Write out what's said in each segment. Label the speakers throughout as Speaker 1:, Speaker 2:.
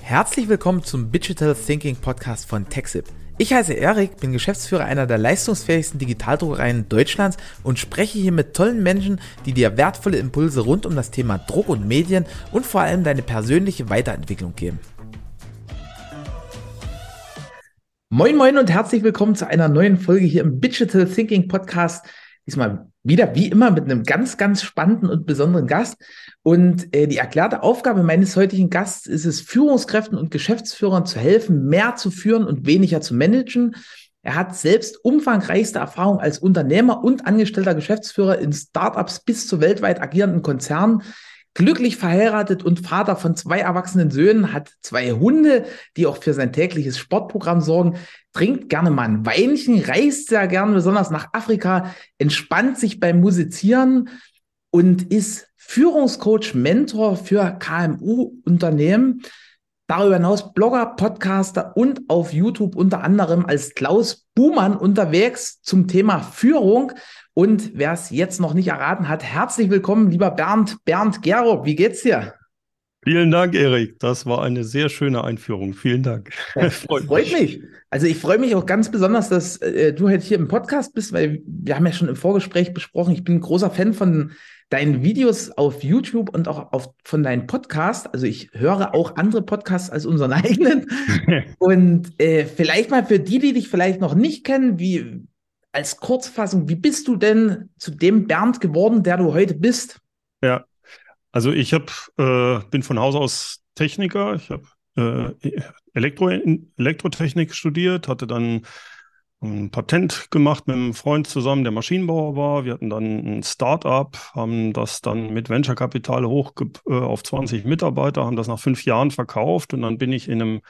Speaker 1: Herzlich willkommen zum Digital Thinking Podcast von TechSip. Ich heiße Erik, bin Geschäftsführer einer der leistungsfähigsten Digitaldruckereien Deutschlands und spreche hier mit tollen Menschen, die dir wertvolle Impulse rund um das Thema Druck und Medien und vor allem deine persönliche Weiterentwicklung geben. Moin moin und herzlich willkommen zu einer neuen Folge hier im Digital Thinking Podcast. Diesmal wieder wie immer mit einem ganz, ganz spannenden und besonderen Gast. Und äh, die erklärte Aufgabe meines heutigen Gasts ist es, Führungskräften und Geschäftsführern zu helfen, mehr zu führen und weniger zu managen. Er hat selbst umfangreichste Erfahrung als Unternehmer und angestellter Geschäftsführer in Startups bis zu weltweit agierenden Konzernen glücklich verheiratet und Vater von zwei erwachsenen Söhnen, hat zwei Hunde, die auch für sein tägliches Sportprogramm sorgen, trinkt gerne mal ein Weinchen, reist sehr gerne, besonders nach Afrika, entspannt sich beim Musizieren und ist Führungscoach, Mentor für KMU-Unternehmen. Darüber hinaus Blogger, Podcaster und auf YouTube unter anderem als Klaus Buhmann unterwegs zum Thema Führung. Und wer es jetzt noch nicht erraten hat, herzlich willkommen, lieber Bernd, Bernd Gero. Wie geht's dir?
Speaker 2: Vielen Dank, Erik. Das war eine sehr schöne Einführung. Vielen Dank.
Speaker 1: Das freut, freut mich. Also ich freue mich auch ganz besonders, dass äh, du heute hier im Podcast bist, weil wir haben ja schon im Vorgespräch besprochen, ich bin ein großer Fan von deinen Videos auf YouTube und auch auf, von deinen Podcasts. Also ich höre auch andere Podcasts als unseren eigenen. und äh, vielleicht mal für die, die dich vielleicht noch nicht kennen, wie als Kurzfassung, wie bist du denn zu dem Bernd geworden, der du heute bist?
Speaker 2: Ja, also ich hab, äh, bin von Haus aus Techniker. Ich habe äh, Elektro Elektrotechnik studiert, hatte dann ein Patent gemacht mit einem Freund zusammen, der Maschinenbauer war. Wir hatten dann ein Start-up, haben das dann mit Venture-Kapital hoch äh, auf 20 Mitarbeiter, haben das nach fünf Jahren verkauft und dann bin ich in einem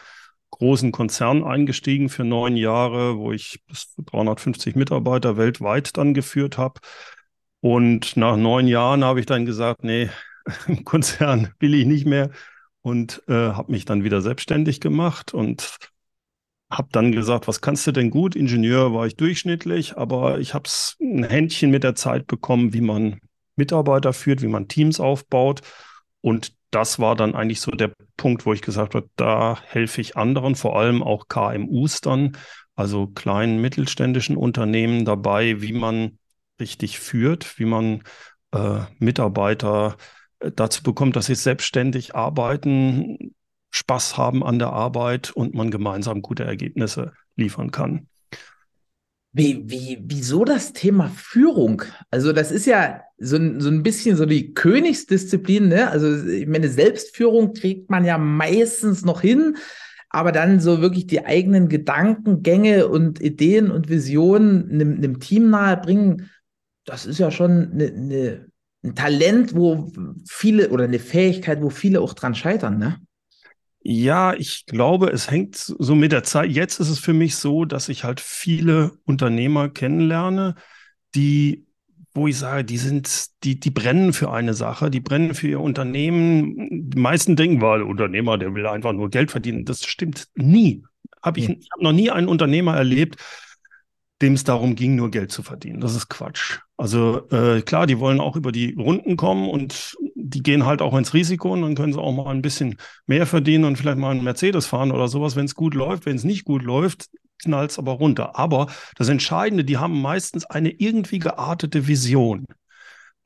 Speaker 2: großen Konzern eingestiegen für neun Jahre, wo ich bis 350 Mitarbeiter weltweit dann geführt habe. Und nach neun Jahren habe ich dann gesagt, nee, Konzern will ich nicht mehr und äh, habe mich dann wieder selbstständig gemacht und habe dann gesagt, was kannst du denn gut? Ingenieur war ich durchschnittlich, aber ich habe ein Händchen mit der Zeit bekommen, wie man Mitarbeiter führt, wie man Teams aufbaut. Und das war dann eigentlich so der Punkt, wo ich gesagt habe, da helfe ich anderen, vor allem auch KMUs dann, also kleinen mittelständischen Unternehmen dabei, wie man richtig führt, wie man äh, Mitarbeiter äh, dazu bekommt, dass sie selbstständig arbeiten, Spaß haben an der Arbeit und man gemeinsam gute Ergebnisse liefern kann.
Speaker 1: Wie, wie, wieso das Thema Führung? Also, das ist ja so, so ein bisschen so die Königsdisziplin, ne? Also, ich meine, Selbstführung kriegt man ja meistens noch hin, aber dann so wirklich die eigenen Gedankengänge und Ideen und Visionen einem, einem Team nahebringen, das ist ja schon eine, eine, ein Talent, wo viele oder eine Fähigkeit, wo viele auch dran scheitern, ne?
Speaker 2: Ja, ich glaube, es hängt so mit der Zeit. Jetzt ist es für mich so, dass ich halt viele Unternehmer kennenlerne, die, wo ich sage, die sind, die, die brennen für eine Sache, die brennen für ihr Unternehmen. Die meisten denken, weil Unternehmer, der will einfach nur Geld verdienen. Das stimmt nie. Hab ich, ich habe noch nie einen Unternehmer erlebt, dem es darum ging, nur Geld zu verdienen. Das ist Quatsch. Also äh, klar, die wollen auch über die Runden kommen und die gehen halt auch ins Risiko und dann können sie auch mal ein bisschen mehr verdienen und vielleicht mal einen Mercedes fahren oder sowas, wenn es gut läuft. Wenn es nicht gut läuft, knallt es aber runter. Aber das Entscheidende, die haben meistens eine irgendwie geartete Vision.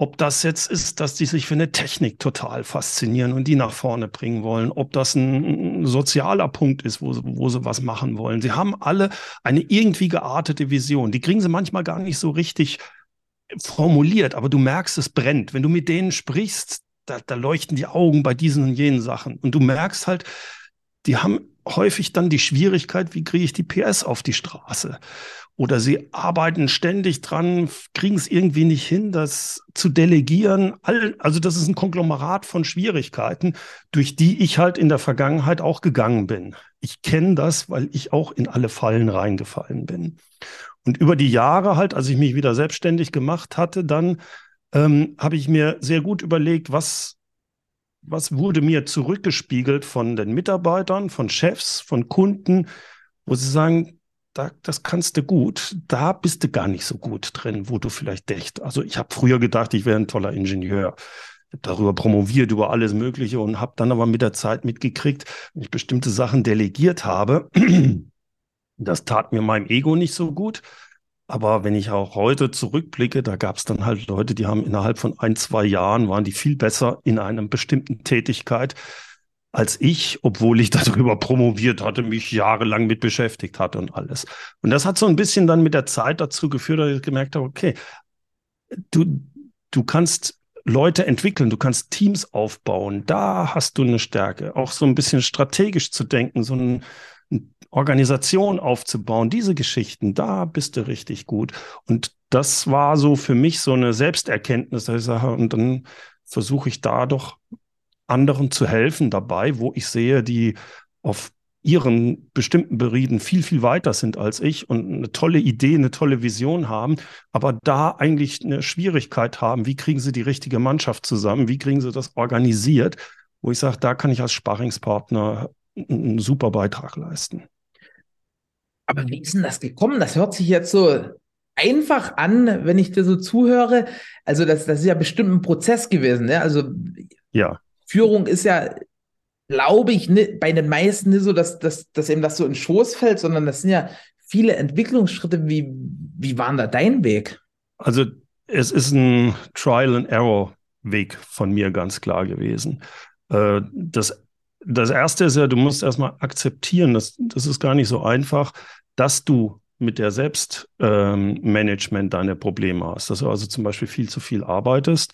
Speaker 2: Ob das jetzt ist, dass die sich für eine Technik total faszinieren und die nach vorne bringen wollen, ob das ein, sozialer Punkt ist, wo, wo sie was machen wollen. Sie haben alle eine irgendwie geartete Vision. Die kriegen sie manchmal gar nicht so richtig formuliert, aber du merkst, es brennt. Wenn du mit denen sprichst, da, da leuchten die Augen bei diesen und jenen Sachen. Und du merkst halt, die haben häufig dann die Schwierigkeit, wie kriege ich die PS auf die Straße? Oder sie arbeiten ständig dran, kriegen es irgendwie nicht hin, das zu delegieren. also das ist ein Konglomerat von Schwierigkeiten, durch die ich halt in der Vergangenheit auch gegangen bin. Ich kenne das, weil ich auch in alle Fallen reingefallen bin. Und über die Jahre halt, als ich mich wieder selbstständig gemacht hatte, dann ähm, habe ich mir sehr gut überlegt, was, was wurde mir zurückgespiegelt von den Mitarbeitern, von Chefs, von Kunden, wo sie sagen, da, das kannst du gut, da bist du gar nicht so gut drin, wo du vielleicht dächt. Also ich habe früher gedacht, ich wäre ein toller Ingenieur. darüber promoviert, über alles Mögliche und habe dann aber mit der Zeit mitgekriegt, wenn ich bestimmte Sachen delegiert habe, das tat mir meinem Ego nicht so gut. Aber wenn ich auch heute zurückblicke, da gab es dann halt Leute, die haben innerhalb von ein, zwei Jahren, waren die viel besser in einer bestimmten Tätigkeit als ich, obwohl ich darüber promoviert hatte, mich jahrelang mit beschäftigt hatte und alles. Und das hat so ein bisschen dann mit der Zeit dazu geführt, dass ich gemerkt habe, okay, du, du kannst Leute entwickeln, du kannst Teams aufbauen, da hast du eine Stärke, auch so ein bisschen strategisch zu denken, so ein, eine Organisation aufzubauen, diese Geschichten, da bist du richtig gut. Und das war so für mich so eine Selbsterkenntnis, dass ich sage, und dann versuche ich da doch anderen zu helfen dabei, wo ich sehe, die auf ihren bestimmten Berieden viel, viel weiter sind als ich und eine tolle Idee, eine tolle Vision haben, aber da eigentlich eine Schwierigkeit haben, wie kriegen sie die richtige Mannschaft zusammen, wie kriegen sie das organisiert, wo ich sage, da kann ich als Sparringspartner einen super Beitrag leisten.
Speaker 1: Aber wie ist denn das gekommen? Das hört sich jetzt so einfach an, wenn ich dir so zuhöre. Also das, das ist ja bestimmt ein Prozess gewesen. Ne? Also
Speaker 2: ja.
Speaker 1: Führung ist ja, glaube ich, ne, bei den meisten nicht so, dass, dass, dass eben das so in Schoß fällt, sondern das sind ja viele Entwicklungsschritte. Wie, wie war da dein Weg?
Speaker 2: Also es ist ein Trial and Error Weg von mir ganz klar gewesen. Äh, das, das erste ist ja, du musst erstmal akzeptieren, das, das ist gar nicht so einfach, dass du mit der Selbstmanagement ähm, deine Probleme hast, dass du also zum Beispiel viel zu viel arbeitest,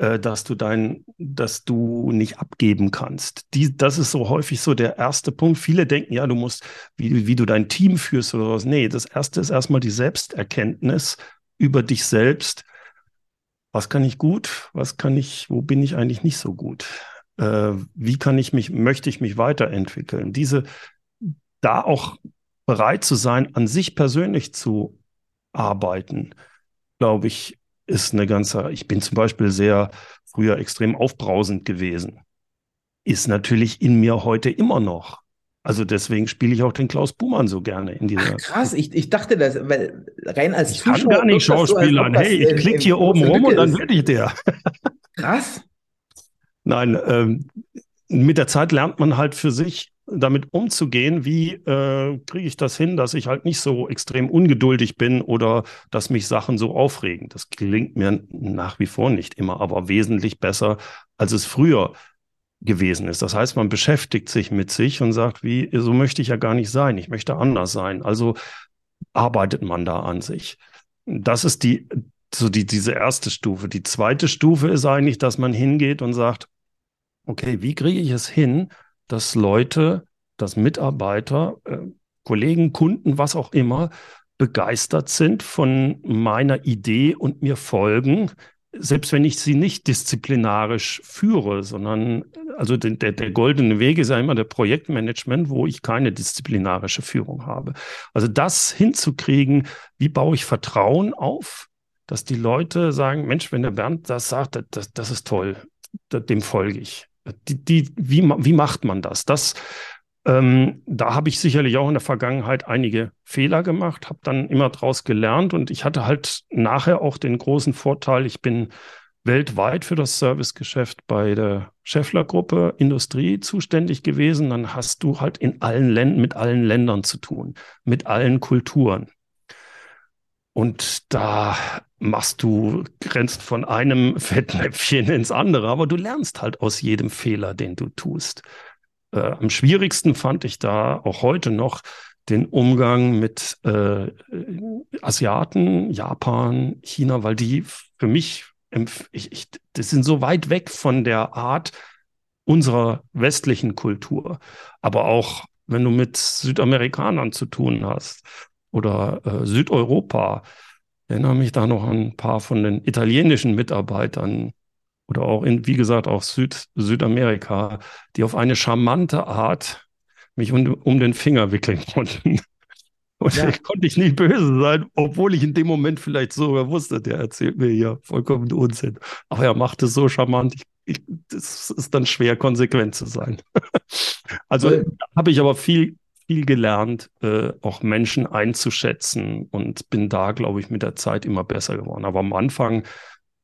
Speaker 2: dass du dein, dass du nicht abgeben kannst. Die, das ist so häufig so der erste Punkt. Viele denken, ja, du musst, wie, wie du dein Team führst oder was. Nee, das erste ist erstmal die Selbsterkenntnis über dich selbst. Was kann ich gut? Was kann ich, wo bin ich eigentlich nicht so gut? Äh, wie kann ich mich, möchte ich mich weiterentwickeln? Diese, da auch bereit zu sein, an sich persönlich zu arbeiten, glaube ich, ist eine ganze, ich bin zum Beispiel sehr früher extrem aufbrausend gewesen. Ist natürlich in mir heute immer noch. Also deswegen spiele ich auch den Klaus Buhmann so gerne in dieser. Ach,
Speaker 1: krass, ich, ich dachte das, weil rein als
Speaker 2: ich Zuschauer. Ich kann gar nicht Schauspielern. So, hey, ich klicke hier oben rum und dann werde ich der.
Speaker 1: Krass.
Speaker 2: Nein, ähm, mit der Zeit lernt man halt für sich damit umzugehen, wie äh, kriege ich das hin, dass ich halt nicht so extrem ungeduldig bin oder dass mich Sachen so aufregen. Das gelingt mir nach wie vor nicht immer, aber wesentlich besser, als es früher gewesen ist. Das heißt, man beschäftigt sich mit sich und sagt, wie, so möchte ich ja gar nicht sein, ich möchte anders sein. Also arbeitet man da an sich. Das ist die, so die, diese erste Stufe. Die zweite Stufe ist eigentlich, dass man hingeht und sagt, okay, wie kriege ich es hin, dass Leute, dass Mitarbeiter, äh, Kollegen, Kunden, was auch immer, begeistert sind von meiner Idee und mir folgen, selbst wenn ich sie nicht disziplinarisch führe, sondern also der, der, goldene Weg ist ja immer der Projektmanagement, wo ich keine disziplinarische Führung habe. Also das hinzukriegen, wie baue ich Vertrauen auf, dass die Leute sagen, Mensch, wenn der Bernd das sagt, das, das ist toll, dem folge ich. Die, die, wie, wie macht man das? Das ähm, da habe ich sicherlich auch in der Vergangenheit einige Fehler gemacht, habe dann immer daraus gelernt und ich hatte halt nachher auch den großen Vorteil, ich bin weltweit für das Servicegeschäft bei der Scheffler-Gruppe Industrie zuständig gewesen. Dann hast du halt in allen Ländern, mit allen Ländern zu tun, mit allen Kulturen. Und da machst du, grenzt von einem Fettnäpfchen ins andere, aber du lernst halt aus jedem Fehler, den du tust. Äh, am schwierigsten fand ich da auch heute noch den Umgang mit äh, Asiaten, Japan, China, weil die für mich, ich, ich, das sind so weit weg von der Art unserer westlichen Kultur. Aber auch wenn du mit Südamerikanern zu tun hast oder äh, Südeuropa, erinnere mich da noch an ein paar von den italienischen Mitarbeitern oder auch in, wie gesagt, auch Süd, Südamerika, die auf eine charmante Art mich um, um den Finger wickeln konnten. Und ja. da konnte ich nicht böse sein, obwohl ich in dem Moment vielleicht sogar wusste, der erzählt mir hier vollkommen Unsinn. Aber er macht es so charmant, ich, ich, das ist dann schwer, konsequent zu sein. also ja. habe ich aber viel, viel gelernt, äh, auch Menschen einzuschätzen und bin da, glaube ich, mit der Zeit immer besser geworden. Aber am Anfang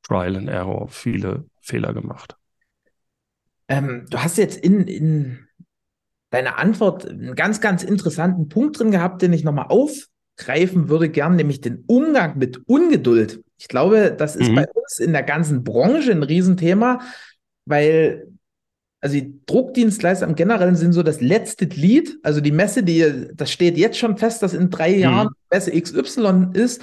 Speaker 2: Trial and Error, viele Fehler gemacht.
Speaker 1: Ähm, du hast jetzt in, in deiner Antwort einen ganz, ganz interessanten Punkt drin gehabt, den ich nochmal aufgreifen würde, gern, nämlich den Umgang mit Ungeduld. Ich glaube, das ist mhm. bei uns in der ganzen Branche ein Riesenthema, weil also die Druckdienstleister im Generellen sind so das letzte Glied. Also die Messe, die, das steht jetzt schon fest, dass in drei mhm. Jahren Messe XY ist.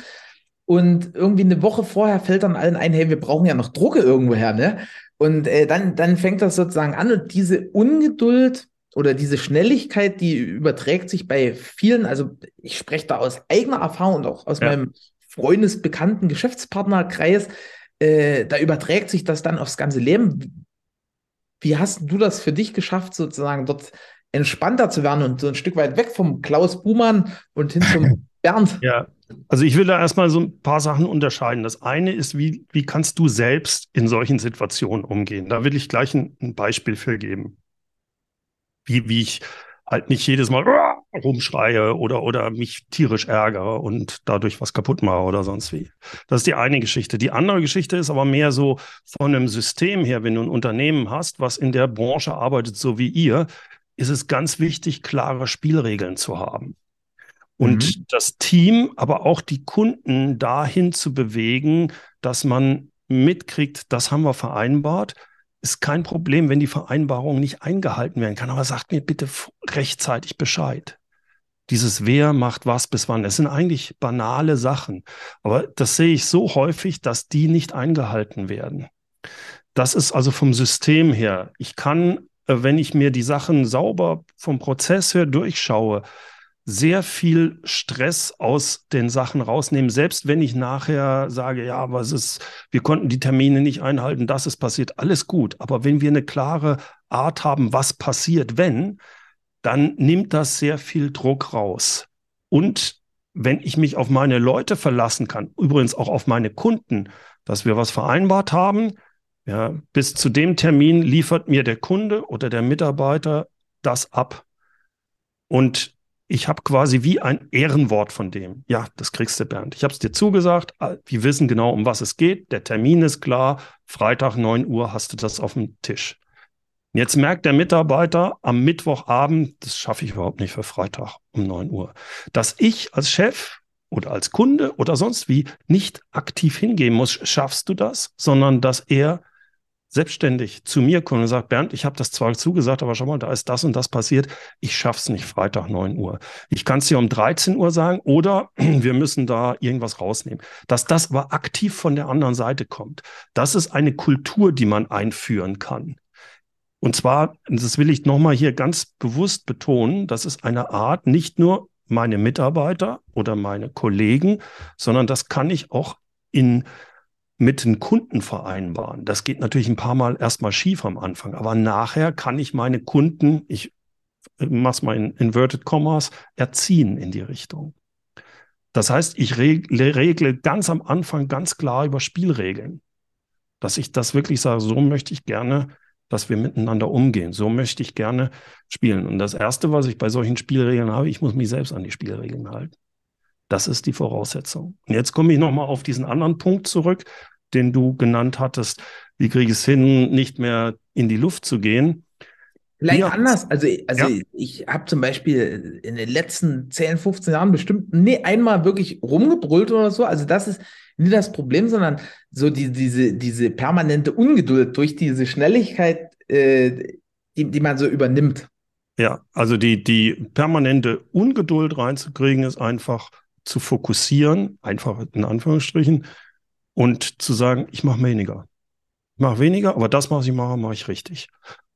Speaker 1: Und irgendwie eine Woche vorher fällt dann allen ein, hey, wir brauchen ja noch Drucke irgendwoher, ne? Und äh, dann, dann fängt das sozusagen an und diese Ungeduld oder diese Schnelligkeit, die überträgt sich bei vielen, also ich spreche da aus eigener Erfahrung und auch aus ja. meinem Freundesbekannten Geschäftspartnerkreis, äh, da überträgt sich das dann aufs ganze Leben. Wie hast du das für dich geschafft, sozusagen dort entspannter zu werden und so ein Stück weit weg vom Klaus Buhmann und hin zum Bernd?
Speaker 2: Ja, also ich will da erstmal so ein paar Sachen unterscheiden. Das eine ist, wie, wie kannst du selbst in solchen Situationen umgehen? Da will ich gleich ein, ein Beispiel für geben. Wie, wie ich halt nicht jedes Mal rumschreie oder, oder mich tierisch ärgere und dadurch was kaputt mache oder sonst wie. Das ist die eine Geschichte. Die andere Geschichte ist aber mehr so von einem System her, wenn du ein Unternehmen hast, was in der Branche arbeitet, so wie ihr, ist es ganz wichtig, klare Spielregeln zu haben. Und mhm. das Team, aber auch die Kunden dahin zu bewegen, dass man mitkriegt, das haben wir vereinbart ist kein Problem, wenn die Vereinbarung nicht eingehalten werden kann. Aber sagt mir bitte rechtzeitig Bescheid. Dieses Wer macht was bis wann. Es sind eigentlich banale Sachen. Aber das sehe ich so häufig, dass die nicht eingehalten werden. Das ist also vom System her. Ich kann, äh, wenn ich mir die Sachen sauber vom Prozess her durchschaue, sehr viel Stress aus den Sachen rausnehmen, selbst wenn ich nachher sage, ja, was ist, wir konnten die Termine nicht einhalten, das ist passiert, alles gut. Aber wenn wir eine klare Art haben, was passiert, wenn, dann nimmt das sehr viel Druck raus. Und wenn ich mich auf meine Leute verlassen kann, übrigens auch auf meine Kunden, dass wir was vereinbart haben, ja, bis zu dem Termin liefert mir der Kunde oder der Mitarbeiter das ab. Und ich habe quasi wie ein Ehrenwort von dem. Ja, das kriegst du, Bernd. Ich habe es dir zugesagt. Wir wissen genau, um was es geht. Der Termin ist klar. Freitag 9 Uhr hast du das auf dem Tisch. Jetzt merkt der Mitarbeiter am Mittwochabend, das schaffe ich überhaupt nicht für Freitag um 9 Uhr, dass ich als Chef oder als Kunde oder sonst wie nicht aktiv hingehen muss. Schaffst du das? Sondern dass er selbstständig zu mir kommt und sagt, Bernd, ich habe das zwar zugesagt, aber schau mal, da ist das und das passiert. Ich schaff's nicht Freitag 9 Uhr. Ich kann es dir um 13 Uhr sagen oder wir müssen da irgendwas rausnehmen. Dass das aber aktiv von der anderen Seite kommt, das ist eine Kultur, die man einführen kann. Und zwar, das will ich nochmal hier ganz bewusst betonen, das ist eine Art, nicht nur meine Mitarbeiter oder meine Kollegen, sondern das kann ich auch in mit den Kunden vereinbaren. Das geht natürlich ein paar Mal erstmal schief am Anfang, aber nachher kann ich meine Kunden, ich mach's mal in Inverted Commas, erziehen in die Richtung. Das heißt, ich regle, regle ganz am Anfang ganz klar über Spielregeln, dass ich das wirklich sage, so möchte ich gerne, dass wir miteinander umgehen. So möchte ich gerne spielen. Und das Erste, was ich bei solchen Spielregeln habe, ich muss mich selbst an die Spielregeln halten. Das ist die Voraussetzung. Und jetzt komme ich nochmal auf diesen anderen Punkt zurück, den du genannt hattest. Wie kriege ich es hin, nicht mehr in die Luft zu gehen?
Speaker 1: Vielleicht ja. anders. Also, also ja. ich habe zum Beispiel in den letzten 10, 15 Jahren bestimmt nie einmal wirklich rumgebrüllt oder so. Also das ist nie das Problem, sondern so die, diese, diese permanente Ungeduld durch diese Schnelligkeit, äh, die, die man so übernimmt.
Speaker 2: Ja, also die, die permanente Ungeduld reinzukriegen, ist einfach zu fokussieren, einfach in Anführungsstrichen, und zu sagen, ich mache weniger. Ich mache weniger, aber das, was ich mache, mache ich richtig.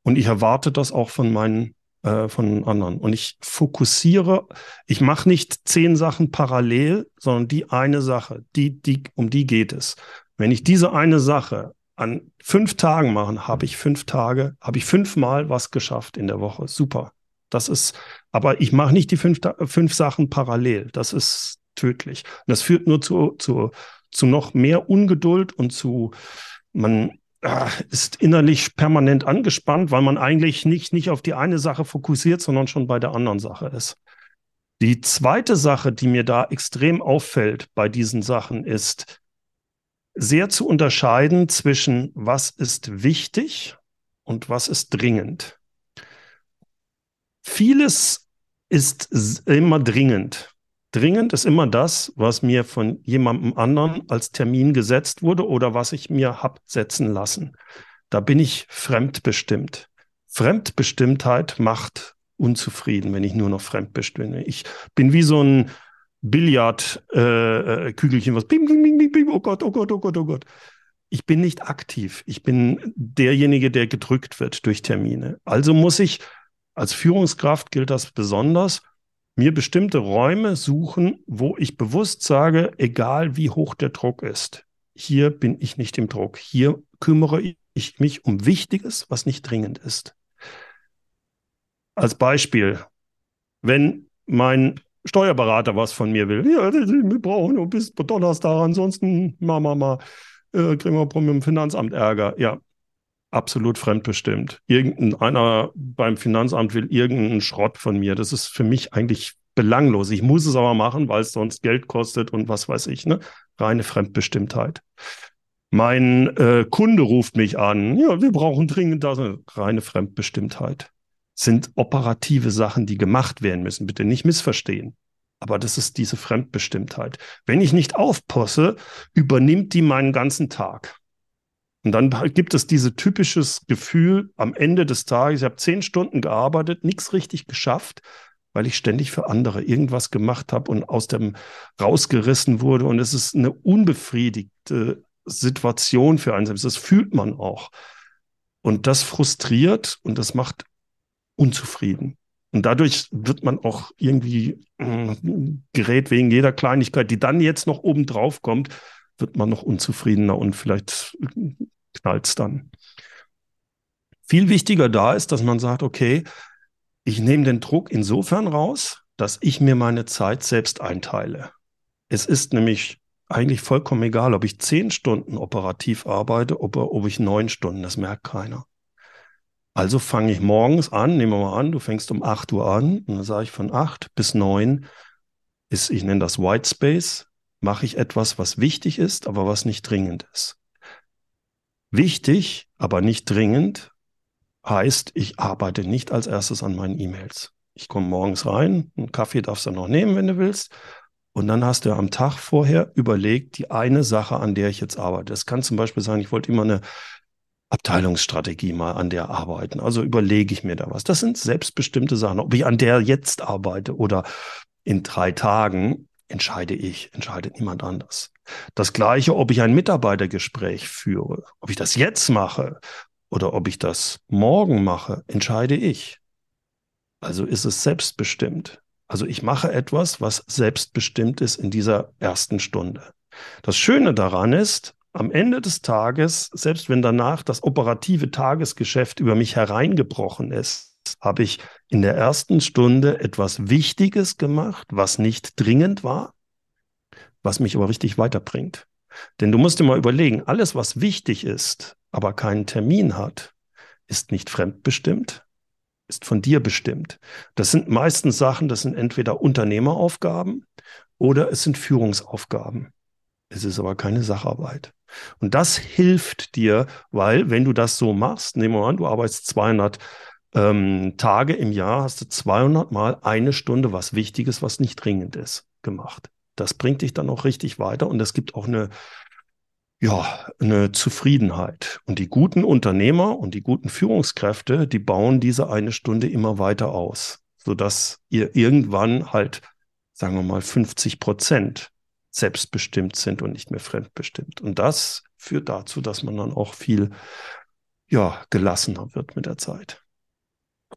Speaker 2: Und ich erwarte das auch von meinen, äh, von anderen. Und ich fokussiere, ich mache nicht zehn Sachen parallel, sondern die eine Sache, die, die, um die geht es. Wenn ich diese eine Sache an fünf Tagen mache, habe ich fünf Tage, habe ich fünfmal was geschafft in der Woche. Super. Das ist, aber ich mache nicht die fünf, fünf Sachen parallel. Das ist tödlich. Und das führt nur zu, zu, zu noch mehr Ungeduld und zu, man äh, ist innerlich permanent angespannt, weil man eigentlich nicht, nicht auf die eine Sache fokussiert, sondern schon bei der anderen Sache ist. Die zweite Sache, die mir da extrem auffällt bei diesen Sachen, ist, sehr zu unterscheiden zwischen was ist wichtig und was ist dringend. Vieles ist immer dringend. Dringend ist immer das, was mir von jemandem anderen als Termin gesetzt wurde oder was ich mir hab setzen lassen. Da bin ich fremdbestimmt. Fremdbestimmtheit macht unzufrieden, wenn ich nur noch fremdbestimmt bin. Ich bin wie so ein Billardkügelchen, äh, was bing, bing, bing, bing, oh Gott, oh Gott, oh Gott, oh Gott. Ich bin nicht aktiv. Ich bin derjenige, der gedrückt wird durch Termine. Also muss ich, als Führungskraft gilt das besonders, mir bestimmte Räume suchen, wo ich bewusst sage, egal wie hoch der Druck ist, hier bin ich nicht im Druck. Hier kümmere ich mich um Wichtiges, was nicht dringend ist. Als Beispiel, wenn mein Steuerberater was von mir will. Ja, wir brauchen nur bis Donnerstag, ansonsten wir mal, äh, kriegen wir mit dem Finanzamt Ärger. Ja, absolut fremdbestimmt. Irgendeiner beim Finanzamt will irgendeinen Schrott von mir. Das ist für mich eigentlich belanglos. Ich muss es aber machen, weil es sonst Geld kostet und was weiß ich. Ne? Reine Fremdbestimmtheit. Mein äh, Kunde ruft mich an. Ja, wir brauchen dringend das. Reine Fremdbestimmtheit sind operative Sachen, die gemacht werden müssen. Bitte nicht missverstehen. Aber das ist diese Fremdbestimmtheit. Wenn ich nicht aufpasse, übernimmt die meinen ganzen Tag. Und dann gibt es dieses typisches Gefühl am Ende des Tages, ich habe zehn Stunden gearbeitet, nichts richtig geschafft, weil ich ständig für andere irgendwas gemacht habe und aus dem rausgerissen wurde. Und es ist eine unbefriedigte Situation für einen selbst. Das fühlt man auch. Und das frustriert und das macht unzufrieden. Und dadurch wird man auch irgendwie äh, gerät wegen jeder Kleinigkeit, die dann jetzt noch oben drauf kommt, wird man noch unzufriedener und vielleicht knallt es dann. Viel wichtiger da ist, dass man sagt, okay, ich nehme den Druck insofern raus, dass ich mir meine Zeit selbst einteile. Es ist nämlich eigentlich vollkommen egal, ob ich zehn Stunden operativ arbeite oder ob ich neun Stunden, das merkt keiner. Also fange ich morgens an, nehmen wir mal an, du fängst um 8 Uhr an, und dann sage ich von 8 bis 9 ist, ich nenne das White Space, mache ich etwas, was wichtig ist, aber was nicht dringend ist. Wichtig, aber nicht dringend heißt, ich arbeite nicht als erstes an meinen E-Mails. Ich komme morgens rein, einen Kaffee darfst du noch nehmen, wenn du willst. Und dann hast du am Tag vorher überlegt, die eine Sache, an der ich jetzt arbeite. Das kann zum Beispiel sein, ich wollte immer eine Abteilungsstrategie mal an der arbeiten. Also überlege ich mir da was. Das sind selbstbestimmte Sachen. Ob ich an der jetzt arbeite oder in drei Tagen, entscheide ich, entscheidet niemand anders. Das gleiche, ob ich ein Mitarbeitergespräch führe, ob ich das jetzt mache oder ob ich das morgen mache, entscheide ich. Also ist es selbstbestimmt. Also ich mache etwas, was selbstbestimmt ist in dieser ersten Stunde. Das Schöne daran ist, am Ende des Tages, selbst wenn danach das operative Tagesgeschäft über mich hereingebrochen ist, habe ich in der ersten Stunde etwas Wichtiges gemacht, was nicht dringend war, was mich aber richtig weiterbringt. Denn du musst dir mal überlegen, alles, was wichtig ist, aber keinen Termin hat, ist nicht fremdbestimmt, ist von dir bestimmt. Das sind meistens Sachen, das sind entweder Unternehmeraufgaben oder es sind Führungsaufgaben. Es ist aber keine Sacharbeit. Und das hilft dir, weil wenn du das so machst, nehmen wir an, du arbeitest 200 ähm, Tage im Jahr, hast du 200 mal eine Stunde was Wichtiges, was nicht dringend ist, gemacht. Das bringt dich dann auch richtig weiter und es gibt auch eine, ja, eine Zufriedenheit. Und die guten Unternehmer und die guten Führungskräfte, die bauen diese eine Stunde immer weiter aus, sodass ihr irgendwann halt, sagen wir mal, 50 Prozent selbstbestimmt sind und nicht mehr fremdbestimmt. Und das führt dazu, dass man dann auch viel ja, gelassener wird mit der Zeit.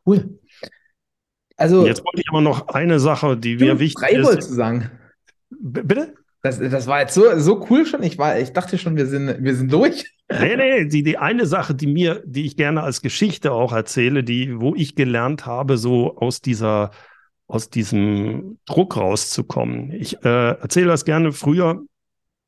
Speaker 1: Cool.
Speaker 2: Also, jetzt wollte ich aber noch eine Sache, die mir wichtig
Speaker 1: drei ist. Drei zu sagen.
Speaker 2: B bitte?
Speaker 1: Das, das war jetzt so, so cool schon. Ich, war, ich dachte schon, wir sind, wir sind durch.
Speaker 2: Nee, nee, die, die eine Sache, die mir, die ich gerne als Geschichte auch erzähle, die, wo ich gelernt habe, so aus dieser aus diesem Druck rauszukommen. Ich äh, erzähle das gerne früher.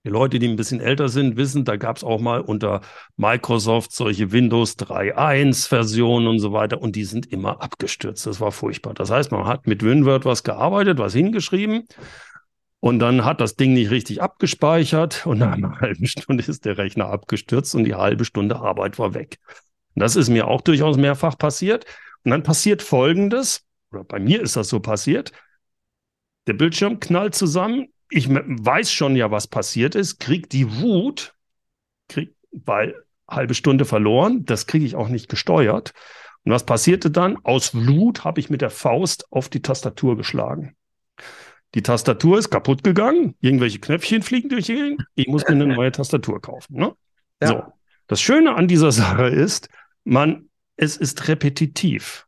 Speaker 2: Die Leute, die ein bisschen älter sind, wissen, da gab es auch mal unter Microsoft solche Windows 3.1-Versionen und so weiter und die sind immer abgestürzt. Das war furchtbar. Das heißt, man hat mit WinWord was gearbeitet, was hingeschrieben Und dann hat das Ding nicht richtig abgespeichert und nach einer halben Stunde ist der Rechner abgestürzt und die halbe Stunde Arbeit war weg. Das ist mir auch durchaus mehrfach passiert. Und dann passiert Folgendes, oder bei mir ist das so passiert. Der Bildschirm knallt zusammen. Ich weiß schon ja, was passiert ist, krieg die Wut, krieg, weil halbe Stunde verloren, das kriege ich auch nicht gesteuert. Und was passierte dann? Aus Wut habe ich mit der Faust auf die Tastatur geschlagen. Die Tastatur ist kaputt gegangen, irgendwelche Knöpfchen fliegen durch die Gegend. Ich muss mir eine neue Tastatur kaufen. Ne? Ja. So. Das Schöne an dieser Sache ist, man, es ist repetitiv.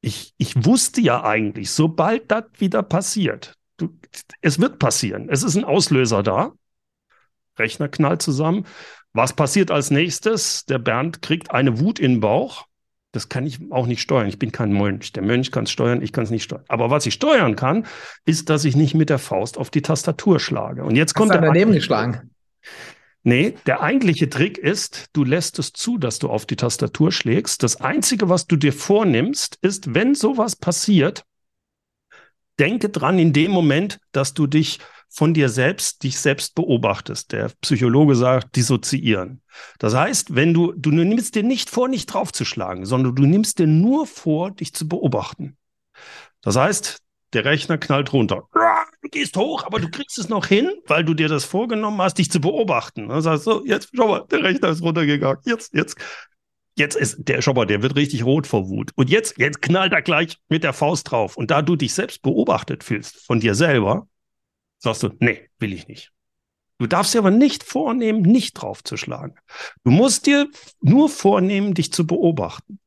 Speaker 2: Ich, ich wusste ja eigentlich, sobald das wieder passiert, du, es wird passieren. Es ist ein Auslöser da. Rechner knallt zusammen. Was passiert als nächstes? Der Bernd kriegt eine Wut in den Bauch. Das kann ich auch nicht steuern. Ich bin kein Mönch. Der Mönch kann es steuern, ich kann es nicht steuern. Aber was ich steuern kann, ist, dass ich nicht mit der Faust auf die Tastatur schlage. Und jetzt Hast kommt
Speaker 1: du daneben geschlagen.
Speaker 2: Nee, der eigentliche Trick ist, du lässt es zu, dass du auf die Tastatur schlägst. Das Einzige, was du dir vornimmst, ist, wenn sowas passiert, denke dran in dem Moment, dass du dich von dir selbst, dich selbst beobachtest. Der Psychologe sagt, dissoziieren. Das heißt, wenn du, du nimmst dir nicht vor, nicht draufzuschlagen, sondern du nimmst dir nur vor, dich zu beobachten. Das heißt, der Rechner knallt runter. Du gehst hoch, aber du kriegst es noch hin, weil du dir das vorgenommen hast, dich zu beobachten. Das heißt so, jetzt, schau mal, der Rechner ist runtergegangen. Jetzt, jetzt, jetzt ist der, schau mal, der wird richtig rot vor Wut. Und jetzt, jetzt knallt er gleich mit der Faust drauf. Und da du dich selbst beobachtet fühlst von dir selber, sagst du, nee, will ich nicht. Du darfst dir aber nicht vornehmen, nicht draufzuschlagen. Du musst dir nur vornehmen, dich zu beobachten.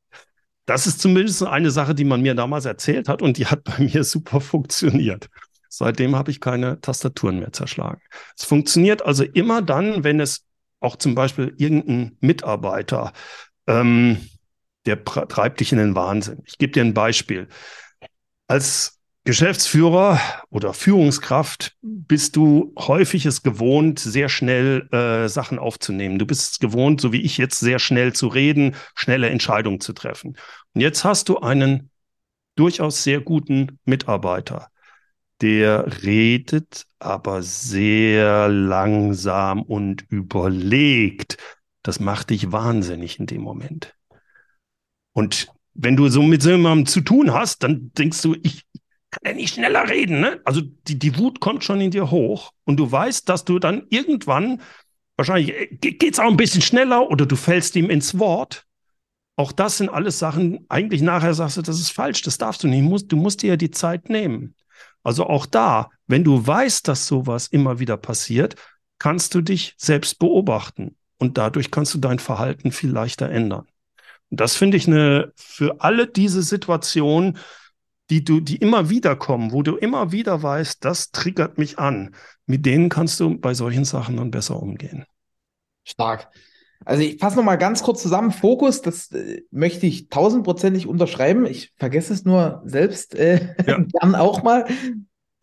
Speaker 2: Das ist zumindest eine Sache, die man mir damals erzählt hat und die hat bei mir super funktioniert. Seitdem habe ich keine Tastaturen mehr zerschlagen. Es funktioniert also immer dann, wenn es auch zum Beispiel irgendein Mitarbeiter, ähm, der treibt dich in den Wahnsinn. Ich gebe dir ein Beispiel. Als Geschäftsführer oder Führungskraft bist du häufig es gewohnt, sehr schnell äh, Sachen aufzunehmen. Du bist es gewohnt, so wie ich jetzt, sehr schnell zu reden, schnelle Entscheidungen zu treffen. Und jetzt hast du einen durchaus sehr guten Mitarbeiter. Der redet aber sehr langsam und überlegt. Das macht dich wahnsinnig in dem Moment. Und wenn du so mit so jemandem zu tun hast, dann denkst du, ich, kann er nicht schneller reden, ne? Also die, die Wut kommt schon in dir hoch und du weißt, dass du dann irgendwann, wahrscheinlich äh, geht es auch ein bisschen schneller oder du fällst ihm ins Wort. Auch das sind alles Sachen, eigentlich nachher sagst du, das ist falsch, das darfst du nicht, musst, du musst dir ja die Zeit nehmen. Also auch da, wenn du weißt, dass sowas immer wieder passiert, kannst du dich selbst beobachten und dadurch kannst du dein Verhalten viel leichter ändern. Und das finde ich eine, für alle diese Situationen, die du, die immer wieder kommen, wo du immer wieder weißt, das triggert mich an. Mit denen kannst du bei solchen Sachen dann besser umgehen.
Speaker 1: Stark. Also ich fasse nochmal ganz kurz zusammen. Fokus, das äh, möchte ich tausendprozentig unterschreiben. Ich vergesse es nur selbst äh, ja. gern auch mal.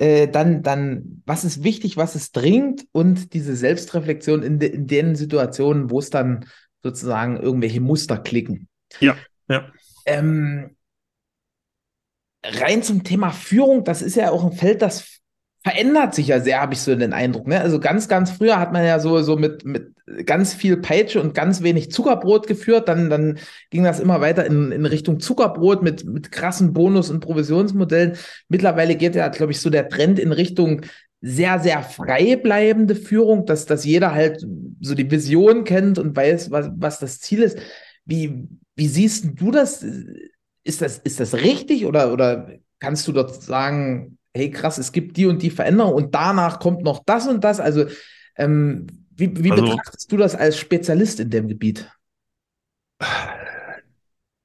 Speaker 1: Äh, dann, dann, was ist wichtig, was ist dringend und diese Selbstreflexion in, de, in den Situationen, wo es dann sozusagen irgendwelche Muster klicken.
Speaker 2: Ja, ja.
Speaker 1: Ähm, rein zum Thema Führung, das ist ja auch ein Feld, das verändert sich ja sehr, habe ich so den Eindruck. Ne? Also ganz, ganz früher hat man ja so, so mit, mit ganz viel Peitsche und ganz wenig Zuckerbrot geführt. Dann, dann ging das immer weiter in, in Richtung Zuckerbrot mit, mit krassen Bonus- und Provisionsmodellen. Mittlerweile geht ja, glaube ich, so der Trend in Richtung sehr, sehr frei bleibende Führung, dass, dass jeder halt so die Vision kennt und weiß, was, was das Ziel ist. Wie, wie siehst du das? ist das, ist das richtig oder, oder kannst du dort sagen, hey krass, es gibt die und die Veränderung und danach kommt noch das und das? Also, ähm, wie, wie also, betrachtest du das als Spezialist in dem Gebiet?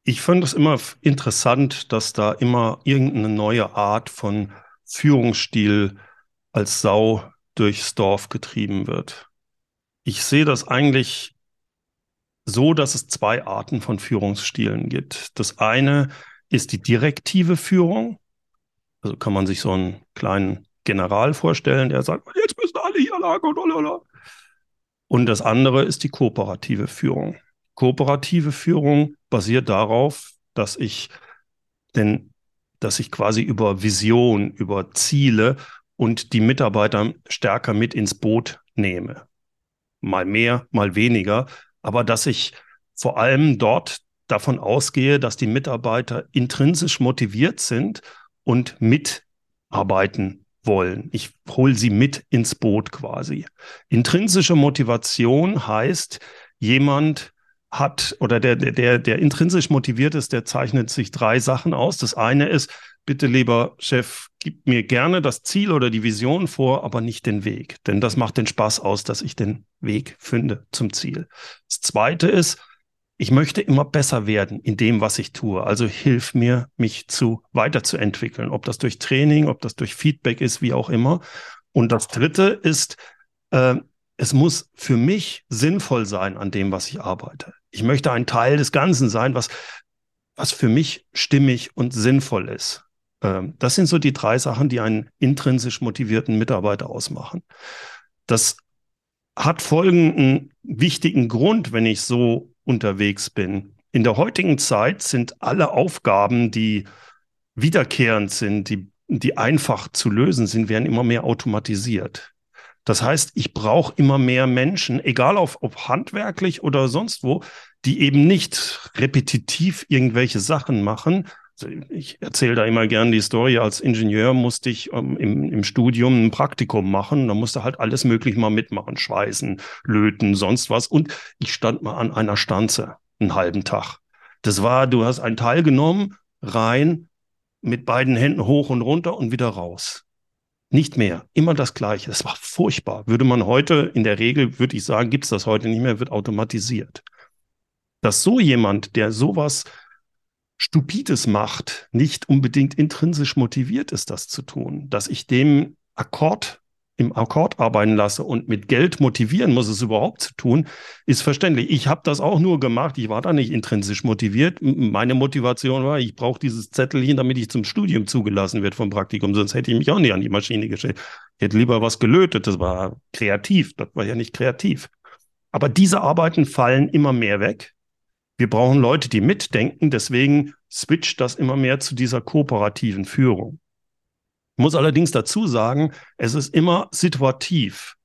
Speaker 2: Ich fand es immer interessant, dass da immer irgendeine neue Art von Führungsstil als Sau durchs Dorf getrieben wird. Ich sehe das eigentlich so, dass es zwei Arten von Führungsstilen gibt. Das eine ist die direktive Führung. Also kann man sich so einen kleinen General vorstellen, der sagt, jetzt müssen alle hier lang und lalala. Und das andere ist die kooperative Führung. Kooperative Führung basiert darauf, dass ich denn, dass ich quasi über Vision, über Ziele und die Mitarbeiter stärker mit ins Boot nehme. Mal mehr, mal weniger, aber dass ich vor allem dort davon ausgehe, dass die Mitarbeiter intrinsisch motiviert sind und mitarbeiten wollen. Ich hole sie mit ins Boot quasi. Intrinsische Motivation heißt, jemand hat oder der, der, der intrinsisch motiviert ist, der zeichnet sich drei Sachen aus. Das eine ist, bitte lieber Chef, gib mir gerne das Ziel oder die Vision vor, aber nicht den Weg. Denn das macht den Spaß aus, dass ich den Weg finde zum Ziel. Das zweite ist, ich möchte immer besser werden in dem, was ich tue. Also hilf mir, mich zu weiterzuentwickeln. Ob das durch Training, ob das durch Feedback ist, wie auch immer. Und das dritte ist, äh, es muss für mich sinnvoll sein an dem, was ich arbeite. Ich möchte ein Teil des Ganzen sein, was, was für mich stimmig und sinnvoll ist. Ähm, das sind so die drei Sachen, die einen intrinsisch motivierten Mitarbeiter ausmachen. Das hat folgenden wichtigen Grund, wenn ich so unterwegs bin. In der heutigen Zeit sind alle Aufgaben, die wiederkehrend sind, die, die einfach zu lösen sind, werden immer mehr automatisiert. Das heißt, ich brauche immer mehr Menschen, egal ob, ob handwerklich oder sonst wo, die eben nicht repetitiv irgendwelche Sachen machen. Also ich erzähle da immer gern die Story. Als Ingenieur musste ich ähm, im, im Studium ein Praktikum machen. Da musste halt alles möglich mal mitmachen. Schweißen, löten, sonst was. Und ich stand mal an einer Stanze einen halben Tag. Das war, du hast einen Teil genommen, rein, mit beiden Händen hoch und runter und wieder raus. Nicht mehr. Immer das Gleiche. Das war furchtbar. Würde man heute, in der Regel, würde ich sagen, gibt es das heute nicht mehr, wird automatisiert. Dass so jemand, der sowas Stupides macht, nicht unbedingt intrinsisch motiviert ist, das zu tun. Dass ich dem Akkord im Akkord arbeiten lasse und mit Geld motivieren muss, es überhaupt zu tun, ist verständlich. Ich habe das auch nur gemacht. Ich war da nicht intrinsisch motiviert. Meine Motivation war, ich brauche dieses Zettelchen, damit ich zum Studium zugelassen werde vom Praktikum. Sonst hätte ich mich auch nicht an die Maschine gestellt. Ich hätte lieber was gelötet. Das war kreativ. Das war ja nicht kreativ. Aber diese Arbeiten fallen immer mehr weg. Wir brauchen Leute, die mitdenken. Deswegen switcht das immer mehr zu dieser kooperativen Führung. Ich muss allerdings dazu sagen, es ist immer situativ.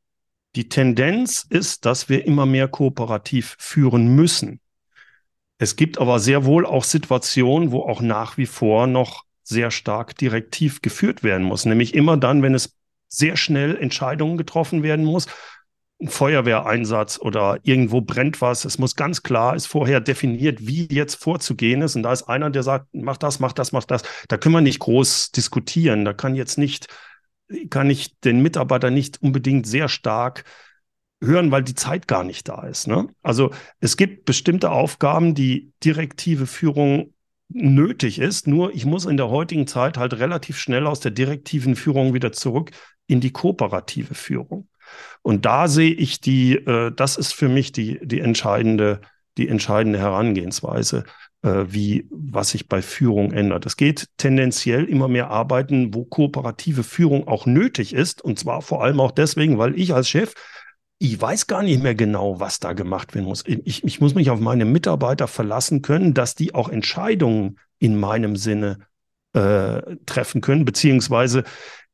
Speaker 2: Die Tendenz ist, dass wir immer mehr kooperativ führen müssen. Es gibt aber sehr wohl auch Situationen, wo auch nach wie vor noch sehr stark direktiv geführt werden muss. Nämlich immer dann, wenn es sehr schnell Entscheidungen getroffen werden muss, Feuerwehreinsatz oder irgendwo brennt was. Es muss ganz klar, ist vorher definiert, wie jetzt vorzugehen ist. Und da ist einer, der sagt, mach das, mach das, mach das. Da können wir nicht groß diskutieren. Da kann jetzt nicht, kann ich den Mitarbeiter nicht unbedingt sehr stark hören, weil die Zeit gar nicht da ist. Ne? Also es gibt bestimmte Aufgaben, die direktive Führung nötig ist. Nur ich muss in der heutigen Zeit halt relativ schnell aus der direktiven Führung wieder zurück in die kooperative Führung. Und da sehe ich die, äh, das ist für mich die, die entscheidende, die entscheidende Herangehensweise, äh, wie, was sich bei Führung ändert. Es geht tendenziell immer mehr arbeiten, wo kooperative Führung auch nötig ist. Und zwar vor allem auch deswegen, weil ich als Chef ich weiß gar nicht mehr genau, was da gemacht werden muss. Ich, ich muss mich auf meine Mitarbeiter verlassen können, dass die auch Entscheidungen in meinem Sinne äh, treffen können, beziehungsweise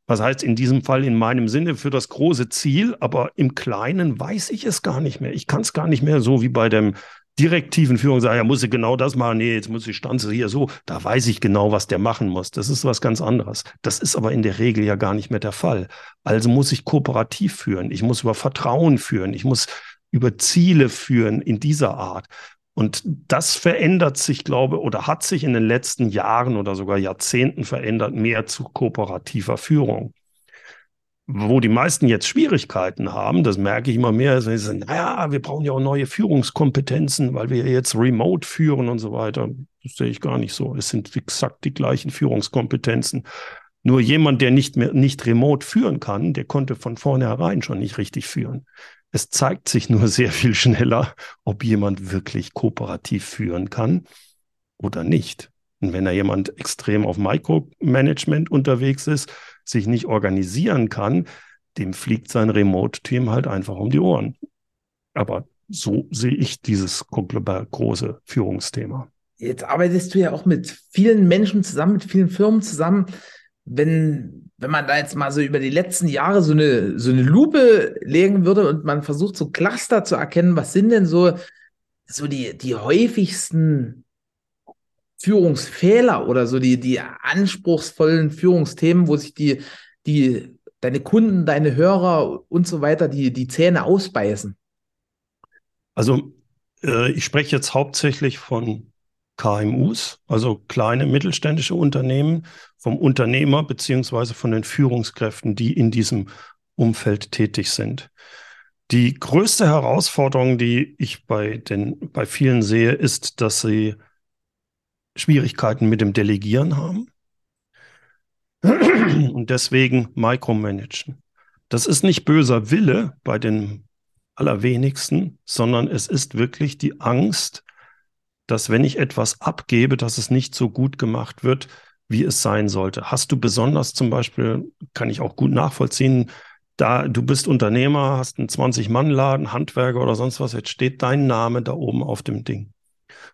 Speaker 2: was heißt in diesem Fall in meinem Sinne für das große Ziel, aber im Kleinen weiß ich es gar nicht mehr. Ich kann es gar nicht mehr so wie bei dem direktiven Führung sagen, ja, muss ich genau das machen, nee, jetzt muss ich Stanze hier so, da weiß ich genau, was der machen muss. Das ist was ganz anderes. Das ist aber in der Regel ja gar nicht mehr der Fall. Also muss ich kooperativ führen, ich muss über Vertrauen führen, ich muss über Ziele führen in dieser Art. Und das verändert sich, glaube oder hat sich in den letzten Jahren oder sogar Jahrzehnten verändert, mehr zu kooperativer Führung. Wo die meisten jetzt Schwierigkeiten haben, das merke ich immer mehr, sie sagen, naja, wir brauchen ja auch neue Führungskompetenzen, weil wir jetzt remote führen und so weiter. Das sehe ich gar nicht so. Es sind exakt die gleichen Führungskompetenzen. Nur jemand, der nicht mehr, nicht remote führen kann, der konnte von vornherein schon nicht richtig führen. Es zeigt sich nur sehr viel schneller, ob jemand wirklich kooperativ führen kann oder nicht. Und wenn da jemand extrem auf Micromanagement unterwegs ist, sich nicht organisieren kann, dem fliegt sein Remote-Team halt einfach um die Ohren. Aber so sehe ich dieses große Führungsthema.
Speaker 1: Jetzt arbeitest du ja auch mit vielen Menschen zusammen, mit vielen Firmen zusammen. wenn, wenn man da jetzt mal so über die letzten Jahre so eine, so eine Lupe legen würde und man versucht so Cluster zu erkennen, was sind denn so, so die, die häufigsten Führungsfehler oder so die, die anspruchsvollen Führungsthemen, wo sich die, die, deine Kunden, deine Hörer und so weiter die, die Zähne ausbeißen?
Speaker 2: Also äh, ich spreche jetzt hauptsächlich von KMUs, also kleine mittelständische Unternehmen, vom Unternehmer beziehungsweise von den Führungskräften, die in diesem Umfeld tätig sind. Die größte Herausforderung, die ich bei den, bei vielen sehe, ist, dass sie Schwierigkeiten mit dem Delegieren haben und deswegen micromanagen. Das ist nicht böser Wille bei den allerwenigsten, sondern es ist wirklich die Angst, dass wenn ich etwas abgebe, dass es nicht so gut gemacht wird, wie es sein sollte. Hast du besonders zum Beispiel, kann ich auch gut nachvollziehen, da du bist Unternehmer, hast einen 20-Mann-Laden, Handwerker oder sonst was, jetzt steht dein Name da oben auf dem Ding.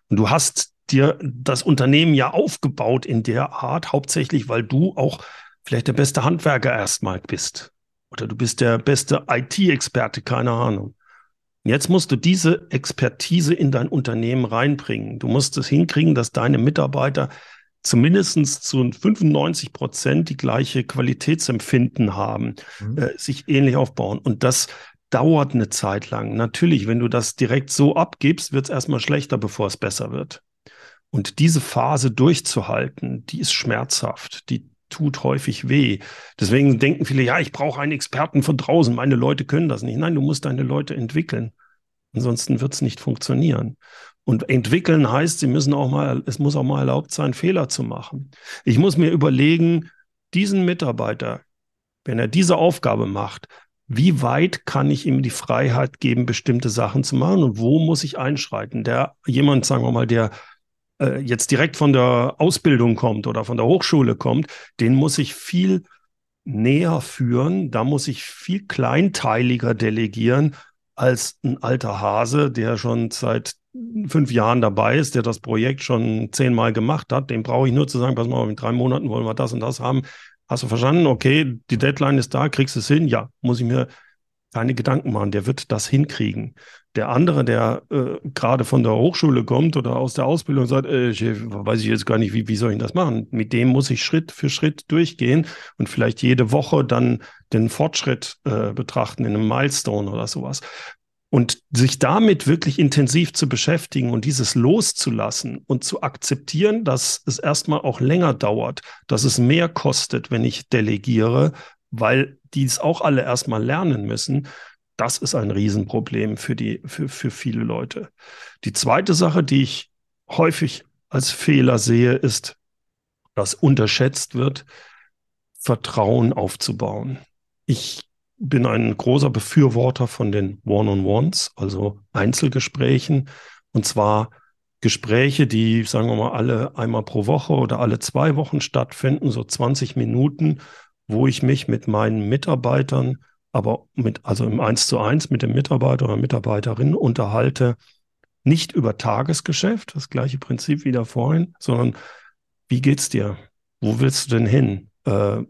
Speaker 2: Und du hast dir das Unternehmen ja aufgebaut in der Art, hauptsächlich, weil du auch vielleicht der beste Handwerker erstmal bist. Oder du bist der beste IT-Experte, keine Ahnung. Jetzt musst du diese Expertise in dein Unternehmen reinbringen. Du musst es hinkriegen, dass deine Mitarbeiter zumindest zu 95 Prozent die gleiche Qualitätsempfinden haben, mhm. äh, sich ähnlich aufbauen. Und das dauert eine Zeit lang. Natürlich, wenn du das direkt so abgibst, wird es erstmal schlechter, bevor es besser wird. Und diese Phase durchzuhalten, die ist schmerzhaft, die tut häufig weh. Deswegen denken viele, ja, ich brauche einen Experten von draußen, meine Leute können das nicht. Nein, du musst deine Leute entwickeln. Ansonsten wird es nicht funktionieren. Und entwickeln heißt, sie müssen auch mal, es muss auch mal erlaubt sein, Fehler zu machen. Ich muss mir überlegen, diesen Mitarbeiter, wenn er diese Aufgabe macht, wie weit kann ich ihm die Freiheit geben, bestimmte Sachen zu machen und wo muss ich einschreiten? Der jemand, sagen wir mal, der äh, jetzt direkt von der Ausbildung kommt oder von der Hochschule kommt, den muss ich viel näher führen. Da muss ich viel kleinteiliger delegieren als ein alter Hase, der schon seit fünf Jahren dabei ist, der das Projekt schon zehnmal gemacht hat. Dem brauche ich nur zu sagen, pass mal, in drei Monaten wollen wir das und das haben. Hast du verstanden? Okay, die Deadline ist da, kriegst du es hin? Ja, muss ich mir keine Gedanken machen, der wird das hinkriegen. Der andere, der äh, gerade von der Hochschule kommt oder aus der Ausbildung sagt, äh, Chef, weiß ich jetzt gar nicht, wie, wie soll ich das machen? Mit dem muss ich Schritt für Schritt durchgehen und vielleicht jede Woche dann den Fortschritt äh, betrachten in einem Milestone oder sowas. Und sich damit wirklich intensiv zu beschäftigen und dieses loszulassen und zu akzeptieren, dass es erstmal auch länger dauert, dass es mehr kostet, wenn ich delegiere, weil die es auch alle erstmal lernen müssen, das ist ein Riesenproblem für, die, für, für viele Leute. Die zweite Sache, die ich häufig als Fehler sehe, ist, dass unterschätzt wird, Vertrauen aufzubauen. Ich bin ein großer Befürworter von den One-on-Ones, also Einzelgesprächen, und zwar Gespräche, die, sagen wir mal, alle einmal pro Woche oder alle zwei Wochen stattfinden, so 20 Minuten, wo ich mich mit meinen Mitarbeitern, aber mit, also im Eins zu eins mit dem Mitarbeiter oder Mitarbeiterin unterhalte, nicht über Tagesgeschäft, das gleiche Prinzip wie da vorhin, sondern wie geht's dir? Wo willst du denn hin? Äh,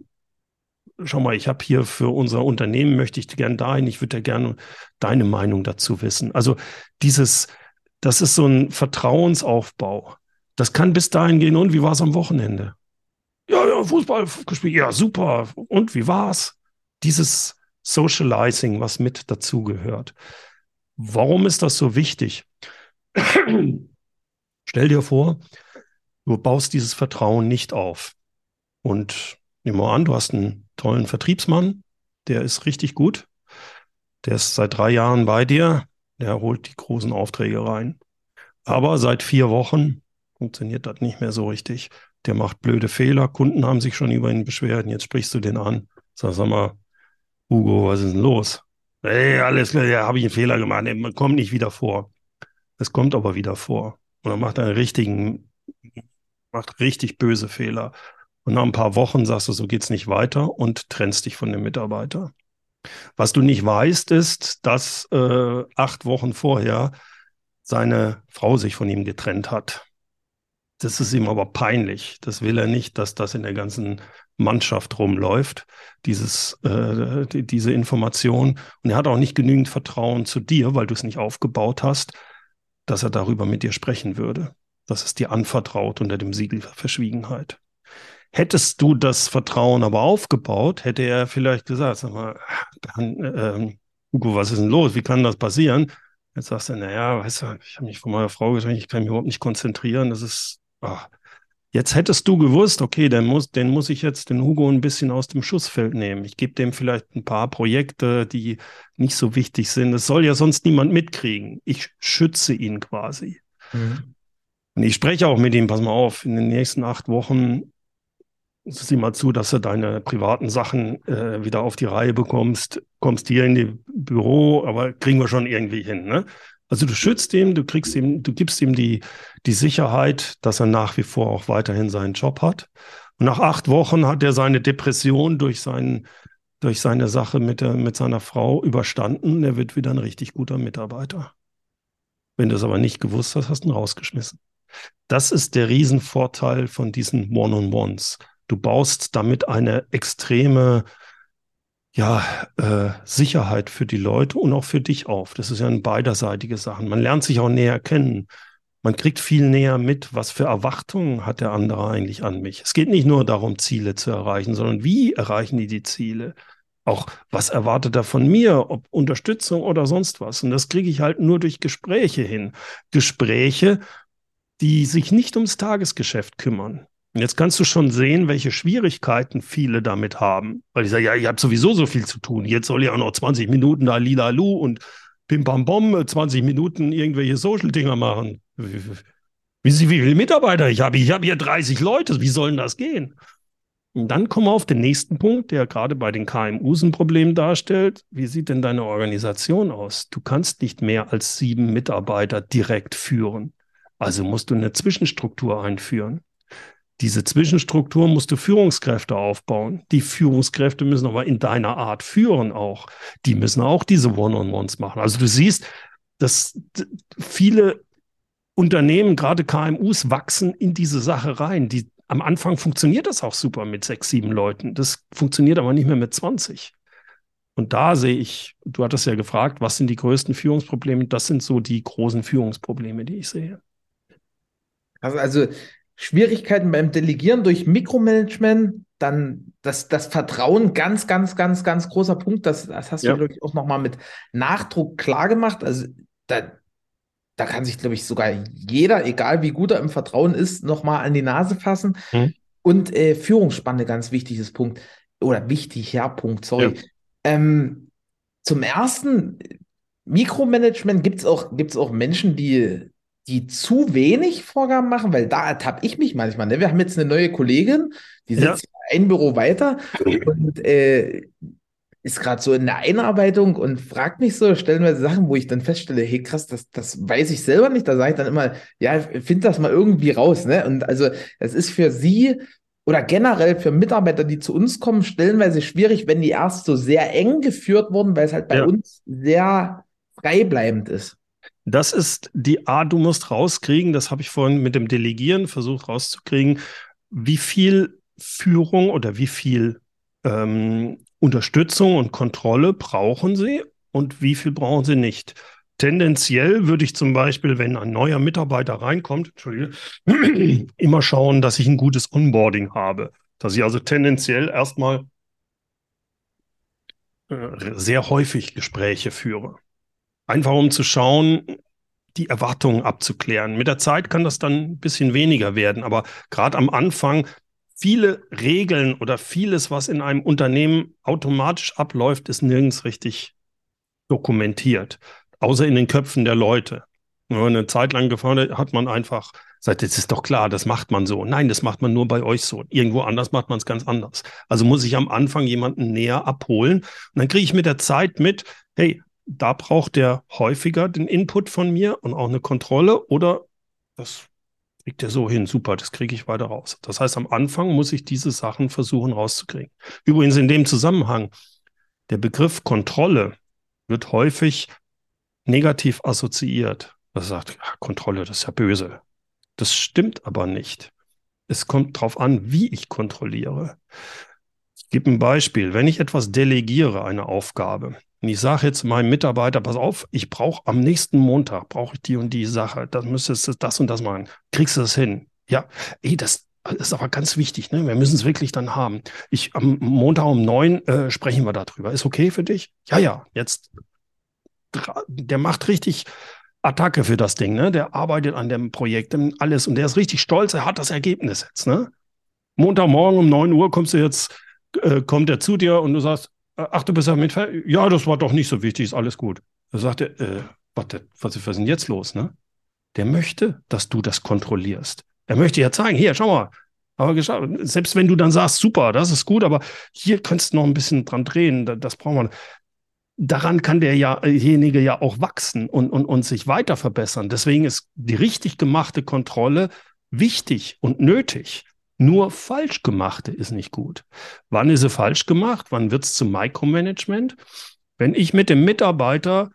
Speaker 2: schau mal, ich habe hier für unser Unternehmen, möchte ich gern dahin, ich würde ja gerne deine Meinung dazu wissen. Also dieses, das ist so ein Vertrauensaufbau. Das kann bis dahin gehen. Und wie war es am Wochenende? Ja, ja, Fußball gespielt. Ja, super. Und wie war's? Dieses Socializing, was mit dazugehört. Warum ist das so wichtig? Stell dir vor, du baust dieses Vertrauen nicht auf. Und nimm mal an, du hast einen tollen Vertriebsmann, der ist richtig gut. Der ist seit drei Jahren bei dir, der holt die großen Aufträge rein. Aber seit vier Wochen funktioniert das nicht mehr so richtig der macht blöde Fehler, Kunden haben sich schon über ihn beschwert, jetzt sprichst du den an. Sag, sag mal, Hugo, was ist denn los? Ey, alles klar, ja, habe ich einen Fehler gemacht, man kommt nicht wieder vor. Es kommt aber wieder vor. Und dann macht einen richtigen, macht richtig böse Fehler. Und nach ein paar Wochen sagst du, so geht's nicht weiter und trennst dich von dem Mitarbeiter. Was du nicht weißt, ist, dass äh, acht Wochen vorher seine Frau sich von ihm getrennt hat das ist ihm aber peinlich. Das will er nicht, dass das in der ganzen Mannschaft rumläuft, dieses, äh, die, diese Information. Und er hat auch nicht genügend Vertrauen zu dir, weil du es nicht aufgebaut hast, dass er darüber mit dir sprechen würde. Das ist dir anvertraut unter dem Siegel Verschwiegenheit. Hättest du das Vertrauen aber aufgebaut, hätte er vielleicht gesagt, sag mal, dann, äh, Hugo, was ist denn los? Wie kann das passieren? Jetzt sagst du, naja, weißt du, ich habe mich von meiner Frau gesagt, ich kann mich überhaupt nicht konzentrieren. Das ist, ach. jetzt hättest du gewusst, okay, den muss, den muss ich jetzt den Hugo ein bisschen aus dem Schussfeld nehmen. Ich gebe dem vielleicht ein paar Projekte, die nicht so wichtig sind. Es soll ja sonst niemand mitkriegen. Ich schütze ihn quasi. Mhm. Und ich spreche auch mit ihm, pass mal auf, in den nächsten acht Wochen sieh mal zu, dass du deine privaten Sachen äh, wieder auf die Reihe bekommst, kommst hier in die Büro, aber kriegen wir schon irgendwie hin. Ne? Also du schützt ihm, du kriegst ihm, du gibst ihm die, die Sicherheit, dass er nach wie vor auch weiterhin seinen Job hat. Und nach acht Wochen hat er seine Depression durch seinen, durch seine Sache mit, der, mit seiner Frau überstanden. Er wird wieder ein richtig guter Mitarbeiter. Wenn du es aber nicht gewusst hast, hast du ihn rausgeschmissen. Das ist der Riesenvorteil von diesen One-on-Ones. Du baust damit eine extreme ja, äh, Sicherheit für die Leute und auch für dich auf. Das ist ja eine beiderseitige Sache. Man lernt sich auch näher kennen. Man kriegt viel näher mit, was für Erwartungen hat der andere eigentlich an mich. Es geht nicht nur darum, Ziele zu erreichen, sondern wie erreichen die die Ziele? Auch was erwartet er von mir, ob Unterstützung oder sonst was. Und das kriege ich halt nur durch Gespräche hin. Gespräche, die sich nicht ums Tagesgeschäft kümmern. Und jetzt kannst du schon sehen, welche Schwierigkeiten viele damit haben. Weil ich sage, ja, ich habe sowieso so viel zu tun. Jetzt soll ich auch noch 20 Minuten da lila lu und Pim Pam Bom, 20 Minuten irgendwelche Social-Dinger machen. Wie, wie viele Mitarbeiter ich habe? Ich habe hier 30 Leute. Wie soll denn das gehen? Und dann kommen wir auf den nächsten Punkt, der gerade bei den KMUs ein Problem darstellt. Wie sieht denn deine Organisation aus? Du kannst nicht mehr als sieben Mitarbeiter direkt führen. Also musst du eine Zwischenstruktur einführen. Diese Zwischenstruktur musst du Führungskräfte aufbauen. Die Führungskräfte müssen aber in deiner Art führen auch. Die müssen auch diese One-on-Ones machen. Also du siehst, dass viele Unternehmen, gerade KMUs, wachsen in diese Sache rein. Die, am Anfang funktioniert das auch super mit sechs, sieben Leuten. Das funktioniert aber nicht mehr mit 20. Und da sehe ich, du hattest ja gefragt, was sind die größten Führungsprobleme? Das sind so die großen Führungsprobleme, die ich sehe.
Speaker 1: Also, also Schwierigkeiten beim Delegieren durch Mikromanagement, dann das, das Vertrauen, ganz, ganz, ganz, ganz großer Punkt. Das, das hast ja. du, glaube ich, auch nochmal mit Nachdruck klar gemacht. Also da, da kann sich, glaube ich, sogar jeder, egal wie gut er im Vertrauen ist, nochmal an die Nase fassen. Mhm. Und äh, Führungsspanne, ganz wichtiges Punkt. Oder wichtig, ja, Punkt, sorry. Ja. Ähm, zum ersten, Mikromanagement gibt es auch, gibt's auch Menschen, die die zu wenig Vorgaben machen, weil da ertappe ich mich manchmal. Ne? Wir haben jetzt eine neue Kollegin, die sitzt ja. ein Büro weiter und äh, ist gerade so in der Einarbeitung und fragt mich so stellenweise Sachen, wo ich dann feststelle, hey krass, das, das weiß ich selber nicht. Da sage ich dann immer, ja, find das mal irgendwie raus. Ne? Und also es ist für sie oder generell für Mitarbeiter, die zu uns kommen, stellenweise schwierig, wenn die erst so sehr eng geführt wurden, weil es halt bei ja. uns sehr freibleibend ist.
Speaker 2: Das ist die Art, du musst rauskriegen, das habe ich vorhin mit dem Delegieren versucht rauszukriegen, wie viel Führung oder wie viel ähm, Unterstützung und Kontrolle brauchen sie und wie viel brauchen sie nicht. Tendenziell würde ich zum Beispiel, wenn ein neuer Mitarbeiter reinkommt, immer schauen, dass ich ein gutes Onboarding habe. Dass ich also tendenziell erstmal äh, sehr häufig Gespräche führe. Einfach um zu schauen, die Erwartungen abzuklären. Mit der Zeit kann das dann ein bisschen weniger werden, aber gerade am Anfang viele Regeln oder vieles, was in einem Unternehmen automatisch abläuft, ist nirgends richtig dokumentiert, außer in den Köpfen der Leute. Eine Zeit lang gefahren hat man einfach gesagt, das ist doch klar, das macht man so. Nein, das macht man nur bei euch so. Irgendwo anders macht man es ganz anders. Also muss ich am Anfang jemanden näher abholen. Und dann kriege ich mit der Zeit mit, hey, da braucht der häufiger den Input von mir und auch eine Kontrolle oder das kriegt er so hin, super, das kriege ich weiter raus. Das heißt, am Anfang muss ich diese Sachen versuchen rauszukriegen. Übrigens in dem Zusammenhang, der Begriff Kontrolle wird häufig negativ assoziiert. Das sagt, ja, Kontrolle, das ist ja böse. Das stimmt aber nicht. Es kommt darauf an, wie ich kontrolliere. Ich gebe ein Beispiel. Wenn ich etwas delegiere, eine Aufgabe, und ich sage jetzt meinem Mitarbeiter, pass auf, ich brauche am nächsten Montag, brauche ich die und die Sache, dann müsstest du das und das machen. Kriegst du das hin? Ja, ey, das, ist aber ganz wichtig, ne? Wir müssen es wirklich dann haben. Ich am Montag um neun äh, sprechen wir darüber. Ist okay für dich? Ja, ja. Jetzt der macht richtig Attacke für das Ding, ne? Der arbeitet an dem Projekt und alles und der ist richtig stolz, er hat das Ergebnis jetzt, ne? Montagmorgen um 9 Uhr kommst du jetzt, äh, kommt er zu dir und du sagst, ach, du bist ja mit, ja, das war doch nicht so wichtig, ist alles gut. Da sagt er, äh, warte, was, was ist denn jetzt los, ne? Der möchte, dass du das kontrollierst. Er möchte ja zeigen, hier, schau mal, aber selbst wenn du dann sagst, super, das ist gut, aber hier könntest du noch ein bisschen dran drehen, das brauchen wir daran kann derjenige ja auch wachsen und, und, und sich weiter verbessern. Deswegen ist die richtig gemachte Kontrolle wichtig und nötig. Nur falsch gemachte ist nicht gut. Wann ist sie falsch gemacht? Wann wird es zum Micromanagement? Wenn ich mit dem Mitarbeiter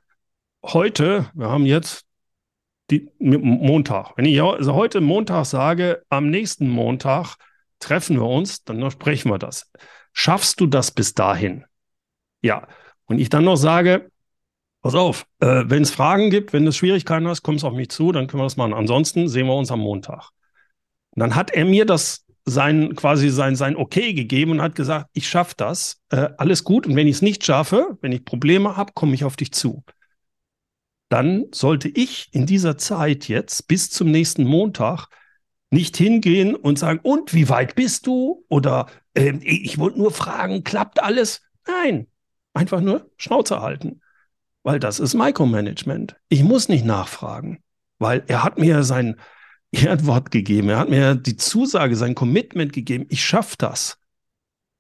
Speaker 2: heute, wir haben jetzt die, Montag, wenn ich also heute Montag sage, am nächsten Montag treffen wir uns, dann sprechen wir das. Schaffst du das bis dahin? Ja, und ich dann noch sage, pass auf, äh, wenn es Fragen gibt, wenn es Schwierigkeiten hast, kommst auf mich zu, dann können wir das machen. Ansonsten sehen wir uns am Montag. Und dann hat er mir das sein quasi sein sein Okay gegeben und hat gesagt, ich schaffe das, äh, alles gut. Und wenn ich es nicht schaffe, wenn ich Probleme habe, komme ich auf dich zu. Dann sollte ich in dieser Zeit jetzt bis zum nächsten Montag nicht hingehen und sagen, und wie weit bist du? Oder äh, ich wollte nur fragen, klappt alles? Nein, einfach nur Schnauze halten. Weil das ist Micromanagement. Ich muss nicht nachfragen, weil er hat mir sein Erdwort gegeben, er hat mir die Zusage, sein Commitment gegeben, ich schaffe das.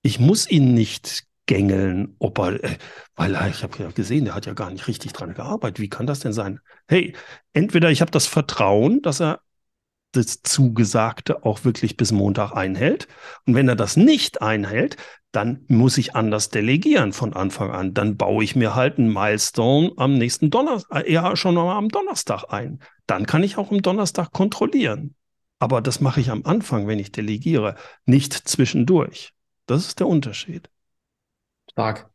Speaker 2: Ich muss ihn nicht gängeln, ob er, äh, weil ich habe ja gesehen, der hat ja gar nicht richtig dran gearbeitet. Wie kann das denn sein? Hey, entweder ich habe das Vertrauen, dass er das Zugesagte auch wirklich bis Montag einhält. Und wenn er das nicht einhält, dann muss ich anders delegieren von Anfang an. Dann baue ich mir halt einen Milestone am nächsten Donnerstag, äh, ja schon am Donnerstag ein. Dann kann ich auch am Donnerstag kontrollieren. Aber das mache ich am Anfang, wenn ich delegiere, nicht zwischendurch. Das ist der Unterschied.
Speaker 1: Stark.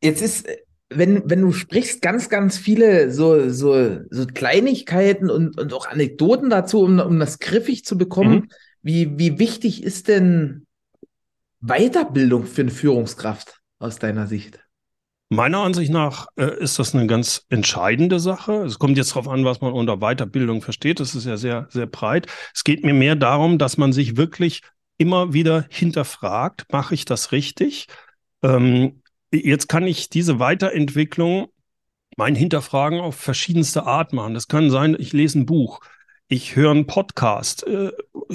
Speaker 1: Jetzt ist wenn, wenn du sprichst, ganz, ganz viele so, so, so Kleinigkeiten und, und auch Anekdoten dazu, um, um das griffig zu bekommen. Mhm. Wie, wie wichtig ist denn Weiterbildung für eine Führungskraft aus deiner Sicht?
Speaker 2: Meiner Ansicht nach äh, ist das eine ganz entscheidende Sache. Es kommt jetzt darauf an, was man unter Weiterbildung versteht. Das ist ja sehr, sehr breit. Es geht mir mehr darum, dass man sich wirklich immer wieder hinterfragt, mache ich das richtig? Ähm, Jetzt kann ich diese Weiterentwicklung, mein Hinterfragen auf verschiedenste Art machen. Das kann sein, ich lese ein Buch, ich höre einen Podcast, äh,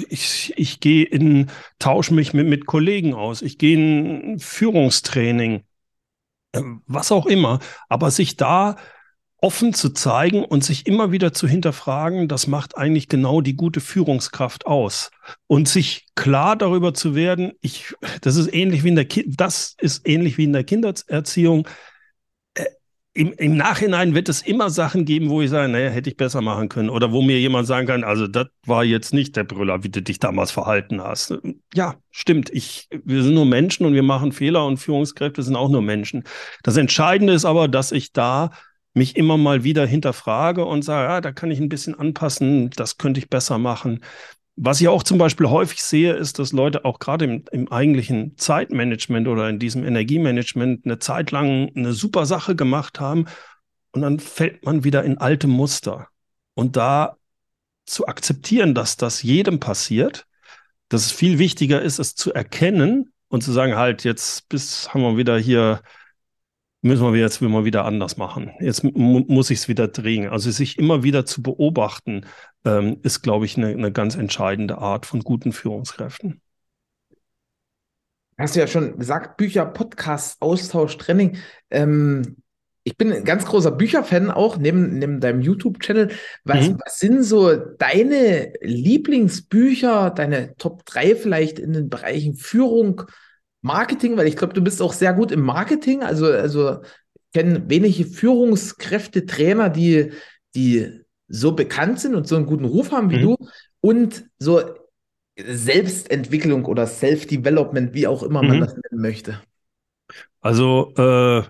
Speaker 2: ich, ich gehe in, tausche mich mit, mit Kollegen aus, ich gehe in Führungstraining, was auch immer, aber sich da offen zu zeigen und sich immer wieder zu hinterfragen, das macht eigentlich genau die gute Führungskraft aus. Und sich klar darüber zu werden, ich, das ist ähnlich wie in der, Ki das ist ähnlich wie in der Kindererziehung. Im, Im Nachhinein wird es immer Sachen geben, wo ich sage, naja, hätte ich besser machen können. Oder wo mir jemand sagen kann, also das war jetzt nicht der Brüller, wie du dich damals verhalten hast. Ja, stimmt. Ich, wir sind nur Menschen und wir machen Fehler und Führungskräfte sind auch nur Menschen. Das Entscheidende ist aber, dass ich da mich immer mal wieder hinterfrage und sage, ja, da kann ich ein bisschen anpassen, das könnte ich besser machen. Was ich auch zum Beispiel häufig sehe, ist, dass Leute auch gerade im, im eigentlichen Zeitmanagement oder in diesem Energiemanagement eine Zeit lang eine super Sache gemacht haben und dann fällt man wieder in alte Muster. Und da zu akzeptieren, dass das jedem passiert, dass es viel wichtiger ist, es zu erkennen und zu sagen, halt, jetzt bis haben wir wieder hier müssen wir jetzt mal wieder anders machen. Jetzt mu muss ich es wieder drehen. Also sich immer wieder zu beobachten, ähm, ist, glaube ich, eine, eine ganz entscheidende Art von guten Führungskräften.
Speaker 1: Hast du ja schon gesagt, Bücher, Podcasts, Austausch, Training. Ähm, ich bin ein ganz großer Bücherfan auch, neben, neben deinem YouTube-Channel. Was, mhm. was sind so deine Lieblingsbücher, deine Top 3 vielleicht in den Bereichen Führung, Marketing, weil ich glaube, du bist auch sehr gut im Marketing. Also, also kenne wenige Führungskräfte, Trainer, die, die so bekannt sind und so einen guten Ruf haben wie mhm. du und so Selbstentwicklung oder Self-Development, wie auch immer man mhm. das nennen möchte?
Speaker 2: Also äh,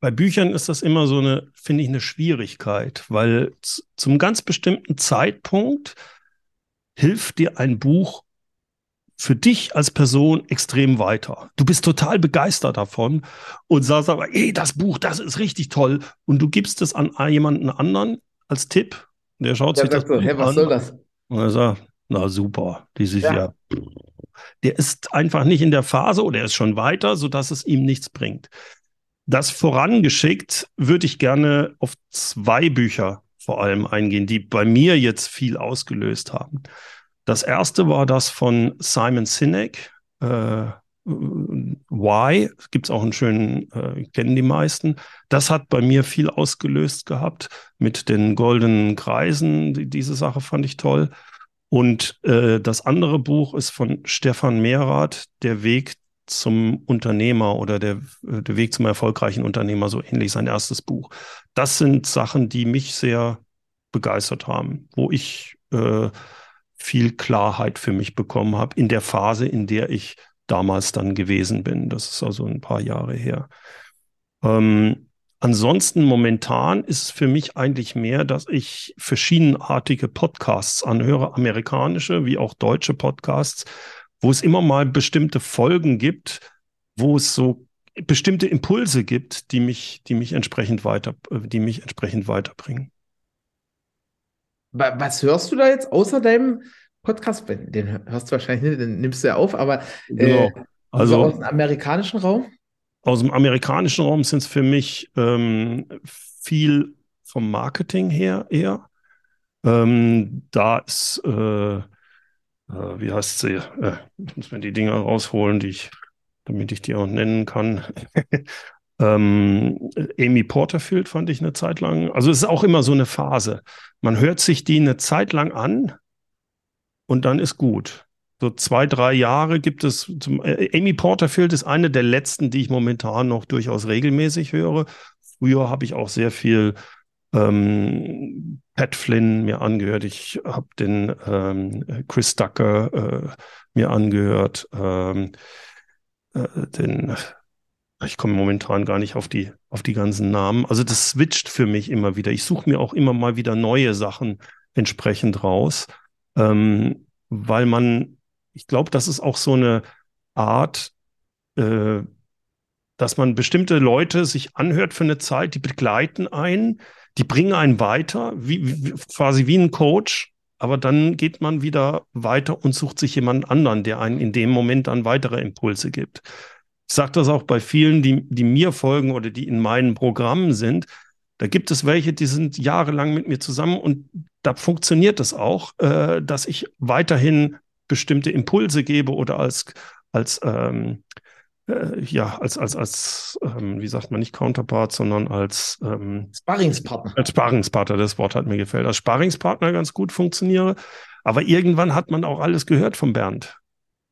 Speaker 2: bei Büchern ist das immer so eine, finde ich, eine Schwierigkeit, weil zum ganz bestimmten Zeitpunkt hilft dir ein Buch für dich als Person extrem weiter. Du bist total begeistert davon und sagst aber, ey, das Buch, das ist richtig toll. Und du gibst es an jemanden anderen als Tipp. Der schaut der sich das so, hey, was an. soll das? Und er sagt, na super, dieses ja. Jahr. Der ist einfach nicht in der Phase oder er ist schon weiter, sodass es ihm nichts bringt. Das vorangeschickt würde ich gerne auf zwei Bücher vor allem eingehen, die bei mir jetzt viel ausgelöst haben. Das erste war das von Simon Sinek. Äh, Why, gibt es auch einen schönen, äh, kennen die meisten. Das hat bei mir viel ausgelöst gehabt mit den goldenen Kreisen. Die, diese Sache fand ich toll. Und äh, das andere Buch ist von Stefan Mehrath, Der Weg zum Unternehmer oder der, äh, der Weg zum erfolgreichen Unternehmer, so ähnlich sein erstes Buch. Das sind Sachen, die mich sehr begeistert haben, wo ich äh, viel Klarheit für mich bekommen habe in der Phase, in der ich damals dann gewesen bin. Das ist also ein paar Jahre her. Ähm, ansonsten momentan ist es für mich eigentlich mehr, dass ich verschiedenartige Podcasts anhöre, amerikanische wie auch deutsche Podcasts, wo es immer mal bestimmte Folgen gibt, wo es so bestimmte Impulse gibt, die mich, die mich entsprechend weiter, die mich entsprechend weiterbringen.
Speaker 1: Was hörst du da jetzt außer deinem Podcast? Den hörst du wahrscheinlich nicht, den nimmst du ja auf, aber äh, genau. also aus dem amerikanischen Raum?
Speaker 2: Aus dem amerikanischen Raum sind es für mich ähm, viel vom Marketing her eher. Ähm, da ist, äh, äh, wie heißt sie? Äh, ich muss mir die Dinger rausholen, die ich, damit ich die auch nennen kann. Ähm, Amy Porterfield fand ich eine Zeit lang. Also es ist auch immer so eine Phase. Man hört sich die eine Zeit lang an und dann ist gut. So zwei, drei Jahre gibt es. Zum, äh, Amy Porterfield ist eine der letzten, die ich momentan noch durchaus regelmäßig höre. Früher habe ich auch sehr viel ähm, Pat Flynn mir angehört. Ich habe den ähm, Chris Ducker äh, mir angehört. Ähm, äh, den ich komme momentan gar nicht auf die, auf die ganzen Namen. Also das switcht für mich immer wieder. Ich suche mir auch immer mal wieder neue Sachen entsprechend raus, ähm, weil man, ich glaube, das ist auch so eine Art, äh, dass man bestimmte Leute sich anhört für eine Zeit, die begleiten einen, die bringen einen weiter, wie, wie, quasi wie ein Coach, aber dann geht man wieder weiter und sucht sich jemand anderen, der einen in dem Moment dann weitere Impulse gibt. Ich sage das auch bei vielen, die, die mir folgen oder die in meinen Programmen sind. Da gibt es welche, die sind jahrelang mit mir zusammen und da funktioniert es das auch, äh, dass ich weiterhin bestimmte Impulse gebe oder als, als ähm, äh, ja, als, als, als, ähm, wie sagt man, nicht Counterpart, sondern als ähm,
Speaker 1: Sparringspartner.
Speaker 2: Als Sparringspartner, das Wort hat mir gefällt. Als Sparringspartner ganz gut funktioniere. Aber irgendwann hat man auch alles gehört von Bernd.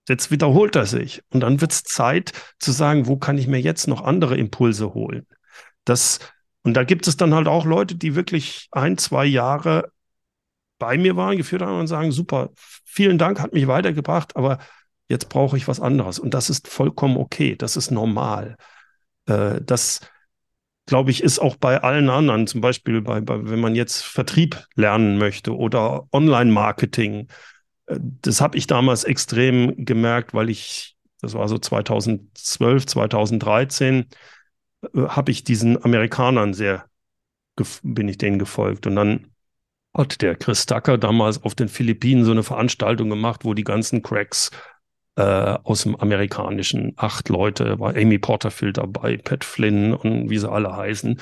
Speaker 2: Jetzt wiederholt er sich. Und dann wird es Zeit zu sagen, wo kann ich mir jetzt noch andere Impulse holen? Das, und da gibt es dann halt auch Leute, die wirklich ein, zwei Jahre bei mir waren, geführt haben und sagen, super, vielen Dank, hat mich weitergebracht, aber jetzt brauche ich was anderes. Und das ist vollkommen okay, das ist normal. Äh, das, glaube ich, ist auch bei allen anderen, zum Beispiel bei, bei, wenn man jetzt Vertrieb lernen möchte oder Online-Marketing das habe ich damals extrem gemerkt, weil ich, das war so 2012, 2013, äh, habe ich diesen Amerikanern sehr, bin ich denen gefolgt. Und dann hat der Chris Tucker damals auf den Philippinen so eine Veranstaltung gemacht, wo die ganzen Cracks äh, aus dem amerikanischen, acht Leute, war Amy Porterfield dabei, Pat Flynn und wie sie alle heißen,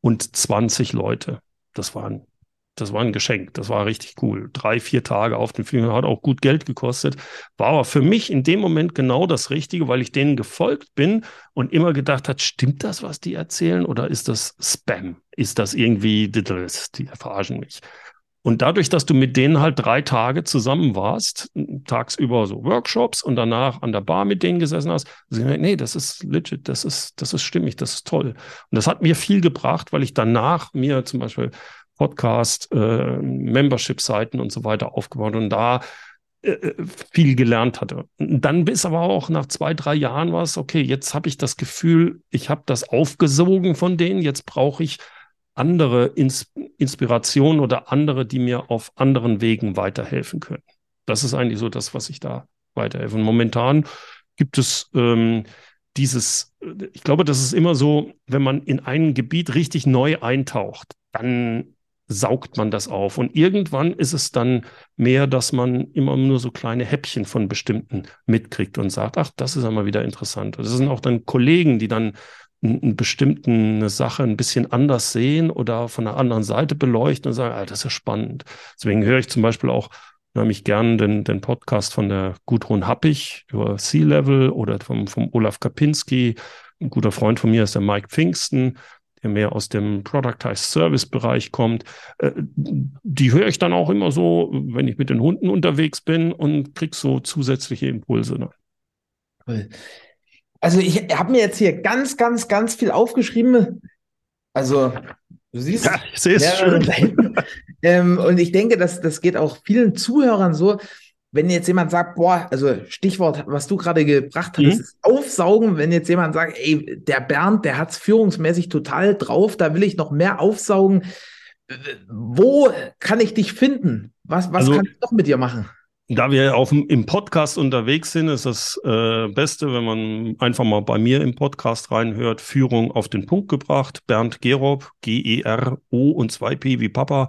Speaker 2: und 20 Leute. Das waren das war ein Geschenk. Das war richtig cool. Drei, vier Tage auf dem Film hat auch gut Geld gekostet. War aber für mich in dem Moment genau das Richtige, weil ich denen gefolgt bin und immer gedacht hat, stimmt das, was die erzählen oder ist das Spam? Ist das irgendwie, die verarschen mich. Und dadurch, dass du mit denen halt drei Tage zusammen warst, tagsüber so Workshops und danach an der Bar mit denen gesessen hast, nee, das ist legit, das ist, das ist stimmig, das ist toll. Und das hat mir viel gebracht, weil ich danach mir zum Beispiel Podcast, äh, Membership-Seiten und so weiter aufgebaut und da äh, äh, viel gelernt hatte. Dann bis aber auch nach zwei, drei Jahren war es, okay, jetzt habe ich das Gefühl, ich habe das aufgesogen von denen, jetzt brauche ich andere Ins Inspirationen oder andere, die mir auf anderen Wegen weiterhelfen können. Das ist eigentlich so das, was ich da weiterhelfe. Und momentan gibt es ähm, dieses, ich glaube, das ist immer so, wenn man in ein Gebiet richtig neu eintaucht, dann saugt man das auf. Und irgendwann ist es dann mehr, dass man immer nur so kleine Häppchen von bestimmten mitkriegt und sagt, ach, das ist einmal wieder interessant. Das sind auch dann Kollegen, die dann eine bestimmte Sache ein bisschen anders sehen oder von einer anderen Seite beleuchten und sagen, ah, das ist ja spannend. Deswegen höre ich zum Beispiel auch nämlich gern den, den Podcast von der Gudrun Happig über Sea-Level oder vom, vom Olaf Kapinski. Ein guter Freund von mir ist der Mike Pfingsten, der mehr aus dem Productized Service Bereich kommt. Äh, die höre ich dann auch immer so, wenn ich mit den Hunden unterwegs bin und krieg so zusätzliche Impulse.
Speaker 1: Ne? Also ich habe mir jetzt hier ganz, ganz, ganz viel aufgeschrieben. Also du siehst,
Speaker 2: ja, ich sehe es schön.
Speaker 1: Ähm, und ich denke, dass das geht auch vielen Zuhörern so, wenn jetzt jemand sagt, boah, also Stichwort, was du gerade gebracht hast, mhm. ist aufsaugen, wenn jetzt jemand sagt, ey, der Bernd, der hat's führungsmäßig total drauf, da will ich noch mehr aufsaugen. Wo kann ich dich finden? Was, was also, kann ich noch mit dir machen?
Speaker 2: Da wir auf, im Podcast unterwegs sind, ist das äh, Beste, wenn man einfach mal bei mir im Podcast reinhört, Führung auf den Punkt gebracht. Bernd Gerob, G-E-R-O und 2P wie Papa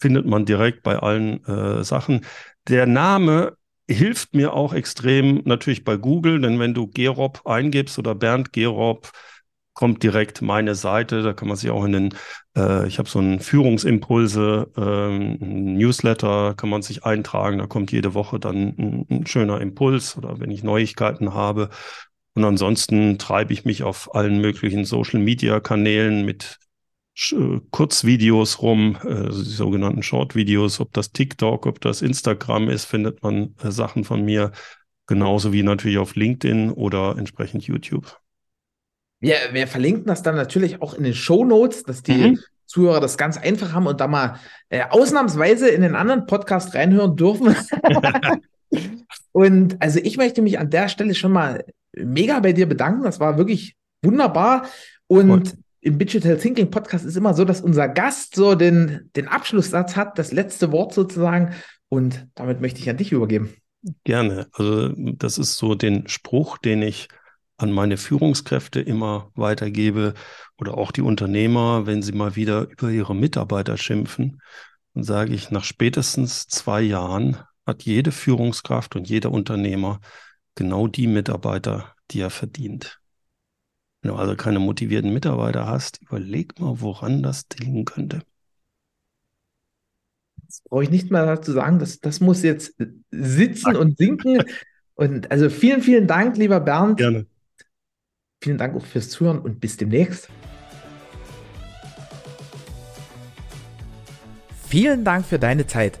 Speaker 2: findet man direkt bei allen äh, Sachen. Der Name hilft mir auch extrem natürlich bei Google, denn wenn du Gerob eingibst oder Bernd Gerob, kommt direkt meine Seite. Da kann man sich auch in den, äh, ich habe so einen Führungsimpulse, äh, Newsletter, kann man sich eintragen. Da kommt jede Woche dann ein, ein schöner Impuls oder wenn ich Neuigkeiten habe. Und ansonsten treibe ich mich auf allen möglichen Social-Media-Kanälen mit äh, Kurzvideos rum, äh, die sogenannten Short-Videos, ob das TikTok, ob das Instagram ist, findet man äh, Sachen von mir, genauso wie natürlich auf LinkedIn oder entsprechend YouTube.
Speaker 1: Wir, wir verlinken das dann natürlich auch in den Show Notes, dass die mhm. Zuhörer das ganz einfach haben und da mal äh, ausnahmsweise in den anderen Podcast reinhören dürfen. und also ich möchte mich an der Stelle schon mal mega bei dir bedanken. Das war wirklich wunderbar. Und cool im Digital Thinking Podcast ist immer so, dass unser Gast so den, den Abschlusssatz hat, das letzte Wort sozusagen. Und damit möchte ich an dich übergeben.
Speaker 2: Gerne. Also das ist so den Spruch, den ich an meine Führungskräfte immer weitergebe oder auch die Unternehmer, wenn sie mal wieder über ihre Mitarbeiter schimpfen. Dann sage ich, nach spätestens zwei Jahren hat jede Führungskraft und jeder Unternehmer genau die Mitarbeiter, die er verdient. Wenn du also keine motivierten Mitarbeiter hast, überleg mal, woran das liegen könnte.
Speaker 1: Das brauche ich nicht mehr dazu sagen, das, das muss jetzt sitzen und sinken. Und also vielen, vielen Dank, lieber Bernd.
Speaker 2: Gerne.
Speaker 1: Vielen Dank auch fürs Zuhören und bis demnächst. Vielen Dank für deine Zeit.